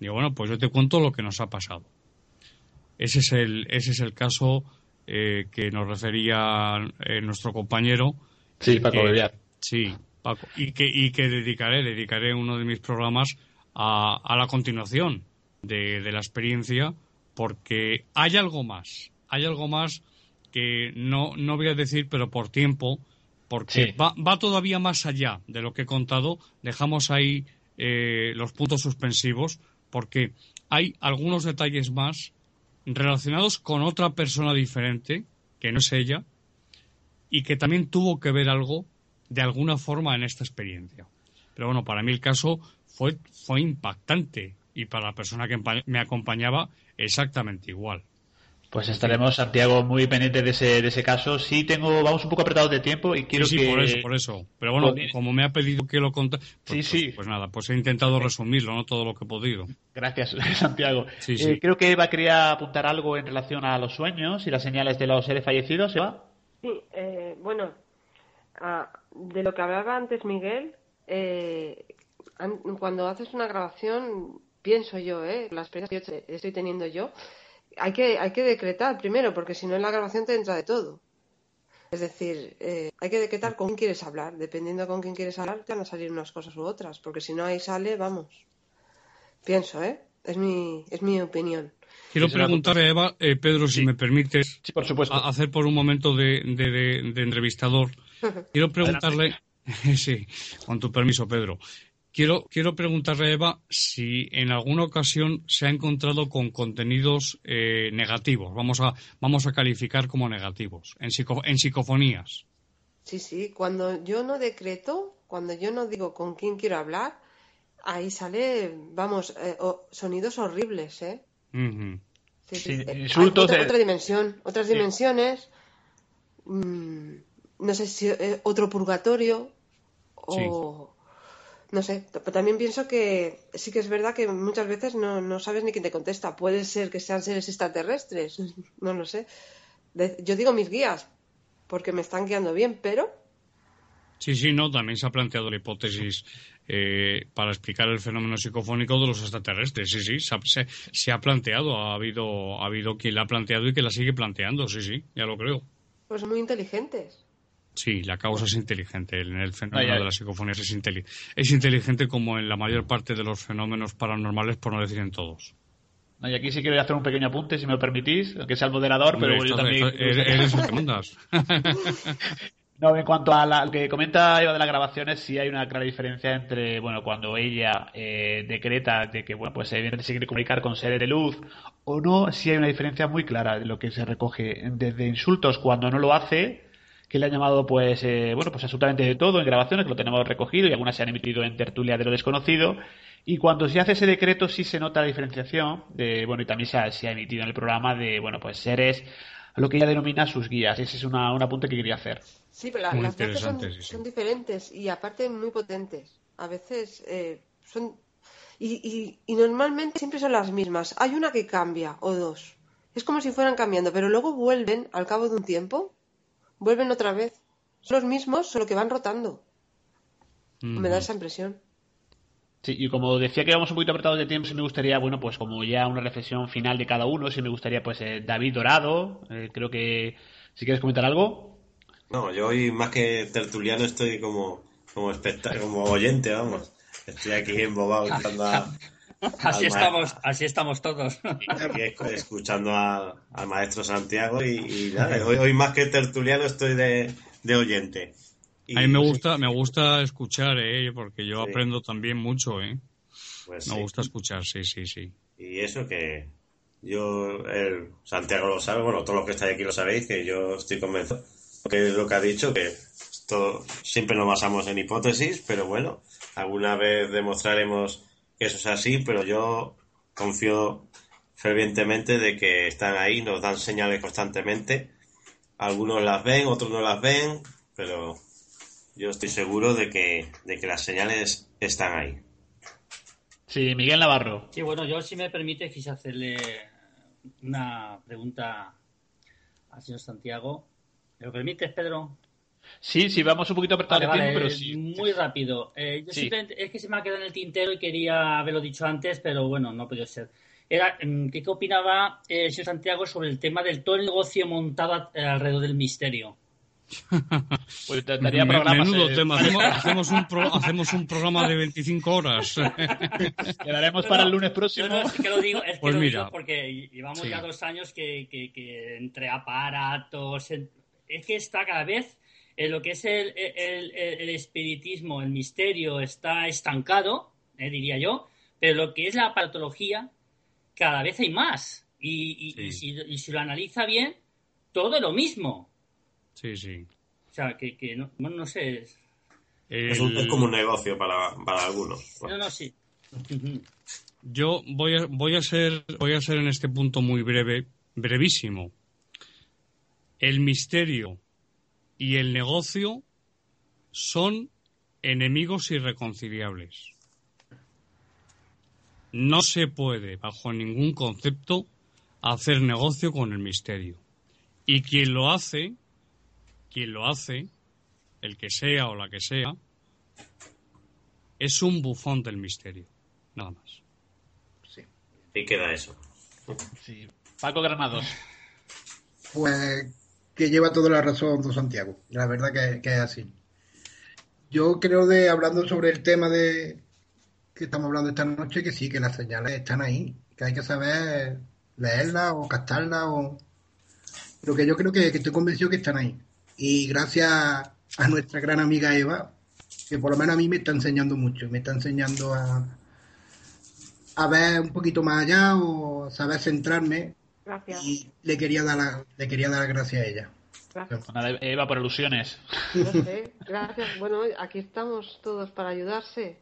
Digo, bueno, pues yo te cuento lo que nos ha pasado. Ese es el, ese es el caso eh, que nos refería eh, nuestro compañero. Sí, Paco Sí, Paco. Y que, y que dedicaré, dedicaré uno de mis programas a, a la continuación de, de, la experiencia, porque hay algo más. Hay algo más que no, no voy a decir, pero por tiempo, porque va, va, todavía más allá de lo que he contado. Dejamos ahí eh, los puntos suspensivos porque hay algunos detalles más relacionados con otra persona diferente, que no es ella, y que también tuvo que ver algo de alguna forma en esta experiencia. Pero bueno, para mí el caso fue, fue impactante y para la persona que me acompañaba exactamente igual. Pues estaremos, Santiago, muy pendientes de ese, de ese caso. Sí, tengo, vamos un poco apretados de tiempo y quiero sí, sí, por eso, por eso. Pero bueno, como me ha pedido que lo conte, pues, sí, sí. Pues, pues, nada, pues he intentado resumirlo, ¿no? Todo lo que he podido. Gracias, Santiago. Sí, sí. Eh, creo que Eva quería apuntar algo en relación a los sueños y las señales de los seres fallecidos, ¿Eva? Sí, eh, bueno, ah, de lo que hablaba antes Miguel, eh, cuando haces una grabación, pienso yo, ¿eh? La experiencia que estoy teniendo yo, hay que, hay que decretar primero, porque si no en la grabación te entra de todo. Es decir, eh, hay que decretar con quién quieres hablar. Dependiendo con quién quieres hablar, te van a salir unas cosas u otras, porque si no ahí sale, vamos. Pienso, ¿eh? Es mi, es mi opinión. Quiero preguntar a Eva, eh, Pedro, si me permites, sí, por supuesto. hacer por un momento de, de, de entrevistador. Quiero preguntarle, sí, con tu permiso, Pedro. Quiero, quiero preguntarle a Eva si en alguna ocasión se ha encontrado con contenidos eh, negativos, vamos a, vamos a calificar como negativos, en, en psicofonías. Sí, sí, cuando yo no decreto, cuando yo no digo con quién quiero hablar, ahí sale, vamos, eh, sonidos horribles, ¿eh? sí, sí. Insultos otra, otra, dimensión, otras dimensiones, mmm, no sé si eh, otro purgatorio o no sé, también pienso que sí que es verdad que muchas veces no, no sabes ni quién te contesta. Puede ser que sean seres extraterrestres, no lo sé. yo digo mis guías, porque me están guiando bien, pero... Sí, sí, no, también se ha planteado la hipótesis eh, para explicar el fenómeno psicofónico de los extraterrestres. Sí, sí, se, se, ha planteado, ha habido, ha habido quien la ha planteado y que la sigue planteando, sí, sí, ya lo creo. Pues muy inteligentes. Sí, la causa es inteligente. En el fenómeno de las psicofonías es, es inteligente como en la mayor parte de los fenómenos paranormales, por no decir en todos. Y aquí sí quiero hacer un pequeño apunte, si me lo permitís, aunque sea el moderador, pero yo también... Eres el que mandas. No, en cuanto a lo que comenta Eva de las grabaciones, sí hay una clara diferencia entre, bueno, cuando ella eh, decreta de que, bueno, pues evidentemente se quiere comunicar con seres de luz o no, sí hay una diferencia muy clara de lo que se recoge. Desde insultos cuando no lo hace, que le han llamado, pues, eh, bueno, pues absolutamente de todo en grabaciones, que lo tenemos recogido y algunas se han emitido en tertulia de lo desconocido. Y cuando se hace ese decreto sí se nota la diferenciación, de, bueno, y también se ha, se ha emitido en el programa de, bueno, pues seres, lo que ella denomina sus guías. Ese es una, un apunte que quería hacer. Sí, pero las voces son, diferentes y aparte muy potentes. A veces eh, son... Y, y, normalmente siempre son las mismas. Hay una que cambia o dos. Es como si fueran cambiando, pero luego vuelven al cabo de un tiempo. Vuelven otra vez. Son los mismos, solo que van rotando. Me da esa impresión. Sí, y como decía que íbamos un poquito apretados de tiempo, sí me gustaría, bueno, pues como ya una reflexión final de cada uno, sí me gustaría, pues, eh, David Dorado, eh, creo que si quieres comentar algo. No, yo hoy más que tertuliano estoy como, como, como oyente, vamos. Estoy aquí embobado a... Así estamos, así estamos todos. Aquí escuchando al maestro Santiago y, nada, hoy, más que tertuliano estoy de, oyente. a mí me gusta, me gusta escuchar, ¿eh? porque yo aprendo también mucho. ¿eh? Pues me gusta escuchar, sí, sí, sí. Y eso que yo, el Santiago lo sabe, bueno, todos los que estáis aquí lo sabéis, que yo estoy convencido que es lo que ha dicho, que esto siempre nos basamos en hipótesis, pero bueno, alguna vez demostraremos que eso es así, pero yo confío fervientemente de que están ahí, nos dan señales constantemente. Algunos las ven, otros no las ven, pero yo estoy seguro de que, de que las señales están ahí. Sí, Miguel Navarro. Sí, bueno, yo si me permite quise hacerle una pregunta al señor Santiago. ¿Me lo permites, Pedro? Sí, sí, vamos un poquito apretado de tiempo, pero sí. Muy rápido. Eh, es que se me ha quedado en el tintero y quería haberlo dicho antes, pero bueno, no puede ser. Era, mm, ¿qué, opinaba eh, el señor Santiago sobre el tema del todo el negocio montado alrededor del misterio? pues daría programas. Menudo tema. Hacemos, un hacemos un programa de 25 horas. Quedaremos para el lunes próximo. No, es que lo digo, es que pues lo digo porque llevamos ya dos años que, que, que entre aparatos, es que está cada vez en lo que es el, el, espiritismo, el misterio, está estancado, eh, diría yo, pero lo que es la aparatología, cada vez hay más. Y, y, si, lo analiza bien, todo lo mismo. Sí, sí. O sea, que, que no, no sé. Es, un, como un negocio para, para algunos. No, no, sí. Yo voy a, voy a ser voy a ser en este punto muy breve, brevísimo. El misterio y el negocio son enemigos irreconciliables. No se puede, bajo ningún concepto, hacer negocio con el misterio. Y quien lo hace, quien lo hace, el que sea o la que sea, es un bufón del misterio. Nada más. Sí. Y queda eso. Sí. Paco Granados. Pues que lleva toda la razón don Santiago. La verdad que, es así. Yo creo de, hablando sobre el tema de que estamos hablando esta noche, que sí, que las señales están ahí, que hay que saber leerlas o captarlas o... Pero que yo creo que, estoy convencido que están ahí. Y gracias a nuestra gran amiga Eva, que por lo menos a mí me está enseñando mucho, me está enseñando a, a ver un poquito más allá o saber centrarme Gracias. Y le quería dar, la, le quería dar gracias a ella. Gracias. Eva, por ilusiones. gracias. Bueno, aquí estamos todos para ayudarse.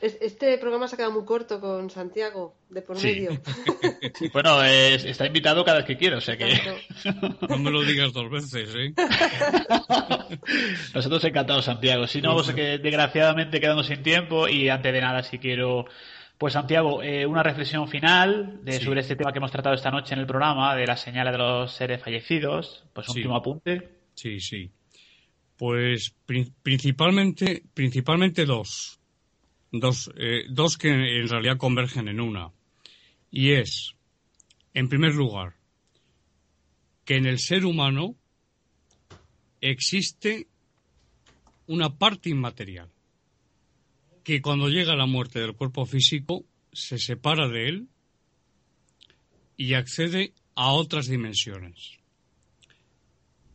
Este programa se ha quedado muy corto con Santiago, de por medio. bueno, está invitado cada vez que quiera, o sea que... no me lo digas dos veces, ¿eh? Nosotros encantados, Santiago. Si no, pues que desgraciadamente quedamos sin tiempo y antes de nada, si quiero pues Santiago, eh, una reflexión final de, sobre este tema que hemos tratado esta noche en el programa, de las señales de los seres fallecidos. Pues un último apunte. Sí, sí. Pues principalmente, principalmente dos. Dos, eh, dos que en realidad convergen en una. Y es, en primer lugar, que en el ser humano existe una parte inmaterial que cuando llega la muerte del cuerpo físico se separa de él y accede a otras dimensiones,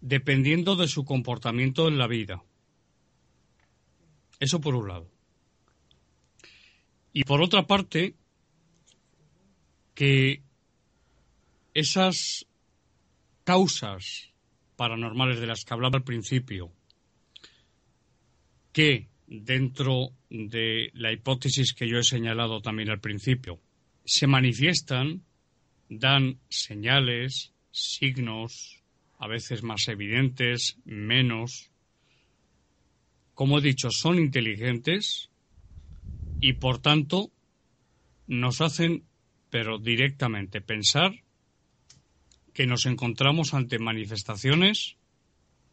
dependiendo de su comportamiento en la vida. Eso por un lado. Y por otra parte, que esas causas paranormales de las que hablaba al principio, que dentro de la hipótesis que yo he señalado también al principio, se manifiestan, dan señales, signos, a veces más evidentes, menos. Como he dicho, son inteligentes y por tanto nos hacen, pero directamente, pensar que nos encontramos ante manifestaciones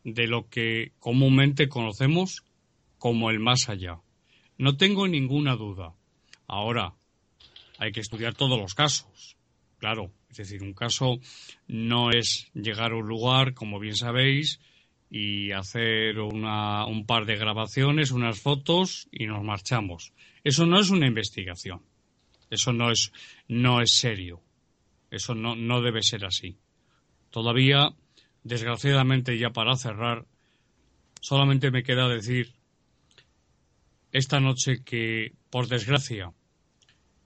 de lo que comúnmente conocemos como el más allá. No tengo ninguna duda. Ahora, hay que estudiar todos los casos. Claro, es decir, un caso no es llegar a un lugar, como bien sabéis, y hacer un par de grabaciones, unas fotos y nos marchamos. Eso no es una investigación. Eso no es, no es serio. Eso no, no debe ser así. Todavía, desgraciadamente, ya para cerrar, solamente me queda decir esta noche que, por desgracia,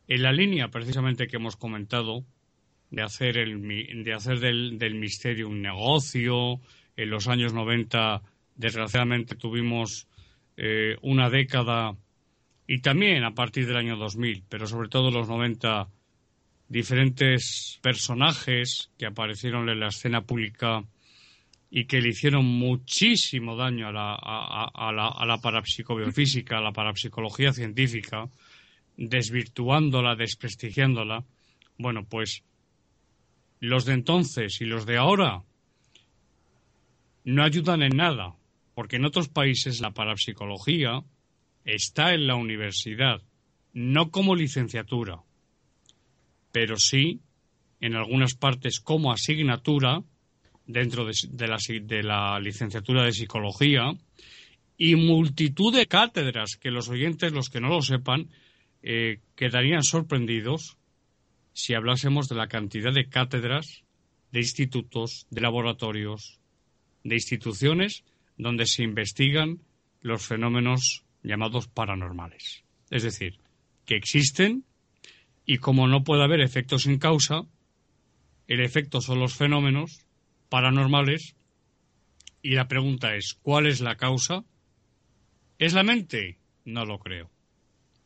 en la línea precisamente que hemos comentado, de hacer, el, de hacer del, del misterio un negocio, en los años 90, desgraciadamente, tuvimos eh, una década y también a partir del año 2000, pero sobre todo los 90, diferentes personajes que aparecieron en la escena pública y que le hicieron muchísimo daño a la, a, la, a la parapsicobiofísica, a la parapsicología científica, desvirtuándola, desprestigiándola. Bueno, pues los de entonces y los de ahora no ayudan en nada, porque en otros países la parapsicología está en la universidad, no como licenciatura, pero sí en algunas partes como asignatura dentro de, la, de la licenciatura de psicología y multitud de cátedras que los oyentes, los que no lo sepan, eh, quedarían sorprendidos si hablásemos de la cantidad de cátedras, de institutos, de laboratorios, de instituciones donde se investigan los fenómenos llamados paranormales. Es decir, que existen y como no puede haber efectos sin causa, el efecto son los fenómenos paranormales y la pregunta es, ¿cuál es la causa? ¿Es la mente? No lo creo.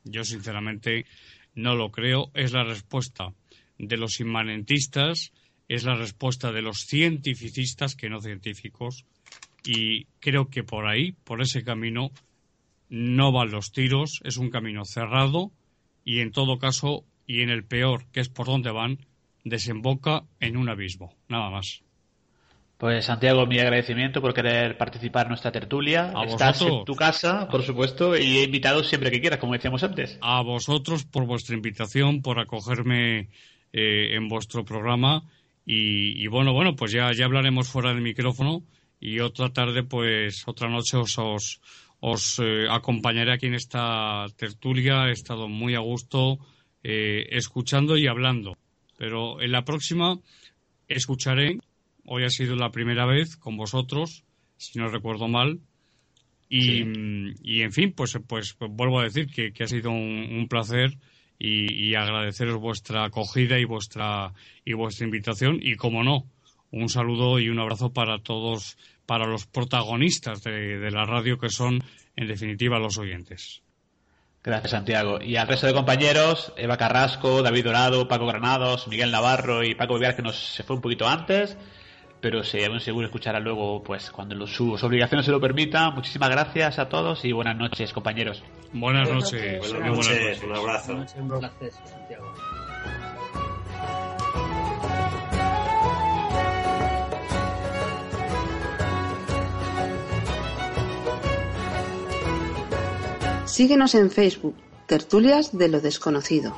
Yo sinceramente no lo creo. Es la respuesta de los inmanentistas, es la respuesta de los cientificistas que no científicos y creo que por ahí, por ese camino, no van los tiros, es un camino cerrado y en todo caso, y en el peor, que es por donde van, desemboca en un abismo, nada más. Pues Santiago, mi agradecimiento por querer participar en nuestra tertulia. A Estás vosotros. en tu casa, por supuesto, y invitado siempre que quieras, como decíamos antes. A vosotros por vuestra invitación, por acogerme eh, en vuestro programa y, y, bueno, bueno, pues ya, ya hablaremos fuera del micrófono y otra tarde, pues otra noche os, os, os eh, acompañaré aquí en esta tertulia. He estado muy a gusto eh, escuchando y hablando, pero en la próxima escucharé Hoy ha sido la primera vez con vosotros, si no recuerdo mal. Y, sí. y en fin, pues, pues, pues, vuelvo a decir que, que ha sido un, un placer y, y, agradeceros vuestra acogida y vuestra, y vuestra invitación. Y como no, un saludo y un abrazo para todos, para los protagonistas de, de la radio que son, en definitiva, los oyentes. Gracias, Santiago. Y al resto de compañeros, Eva Carrasco, David Dorado, Paco Granados, Miguel Navarro y Paco Vivar, que nos se fue un poquito antes pero seguro escuchará luego pues cuando lo, sus obligaciones se lo permitan. Muchísimas gracias a todos y buenas noches, compañeros. Buenas noches. Buenas noches. Buenas noches. Un abrazo. Buenas noches, un placer, Santiago. Síguenos en Facebook, Tertulias de lo Desconocido.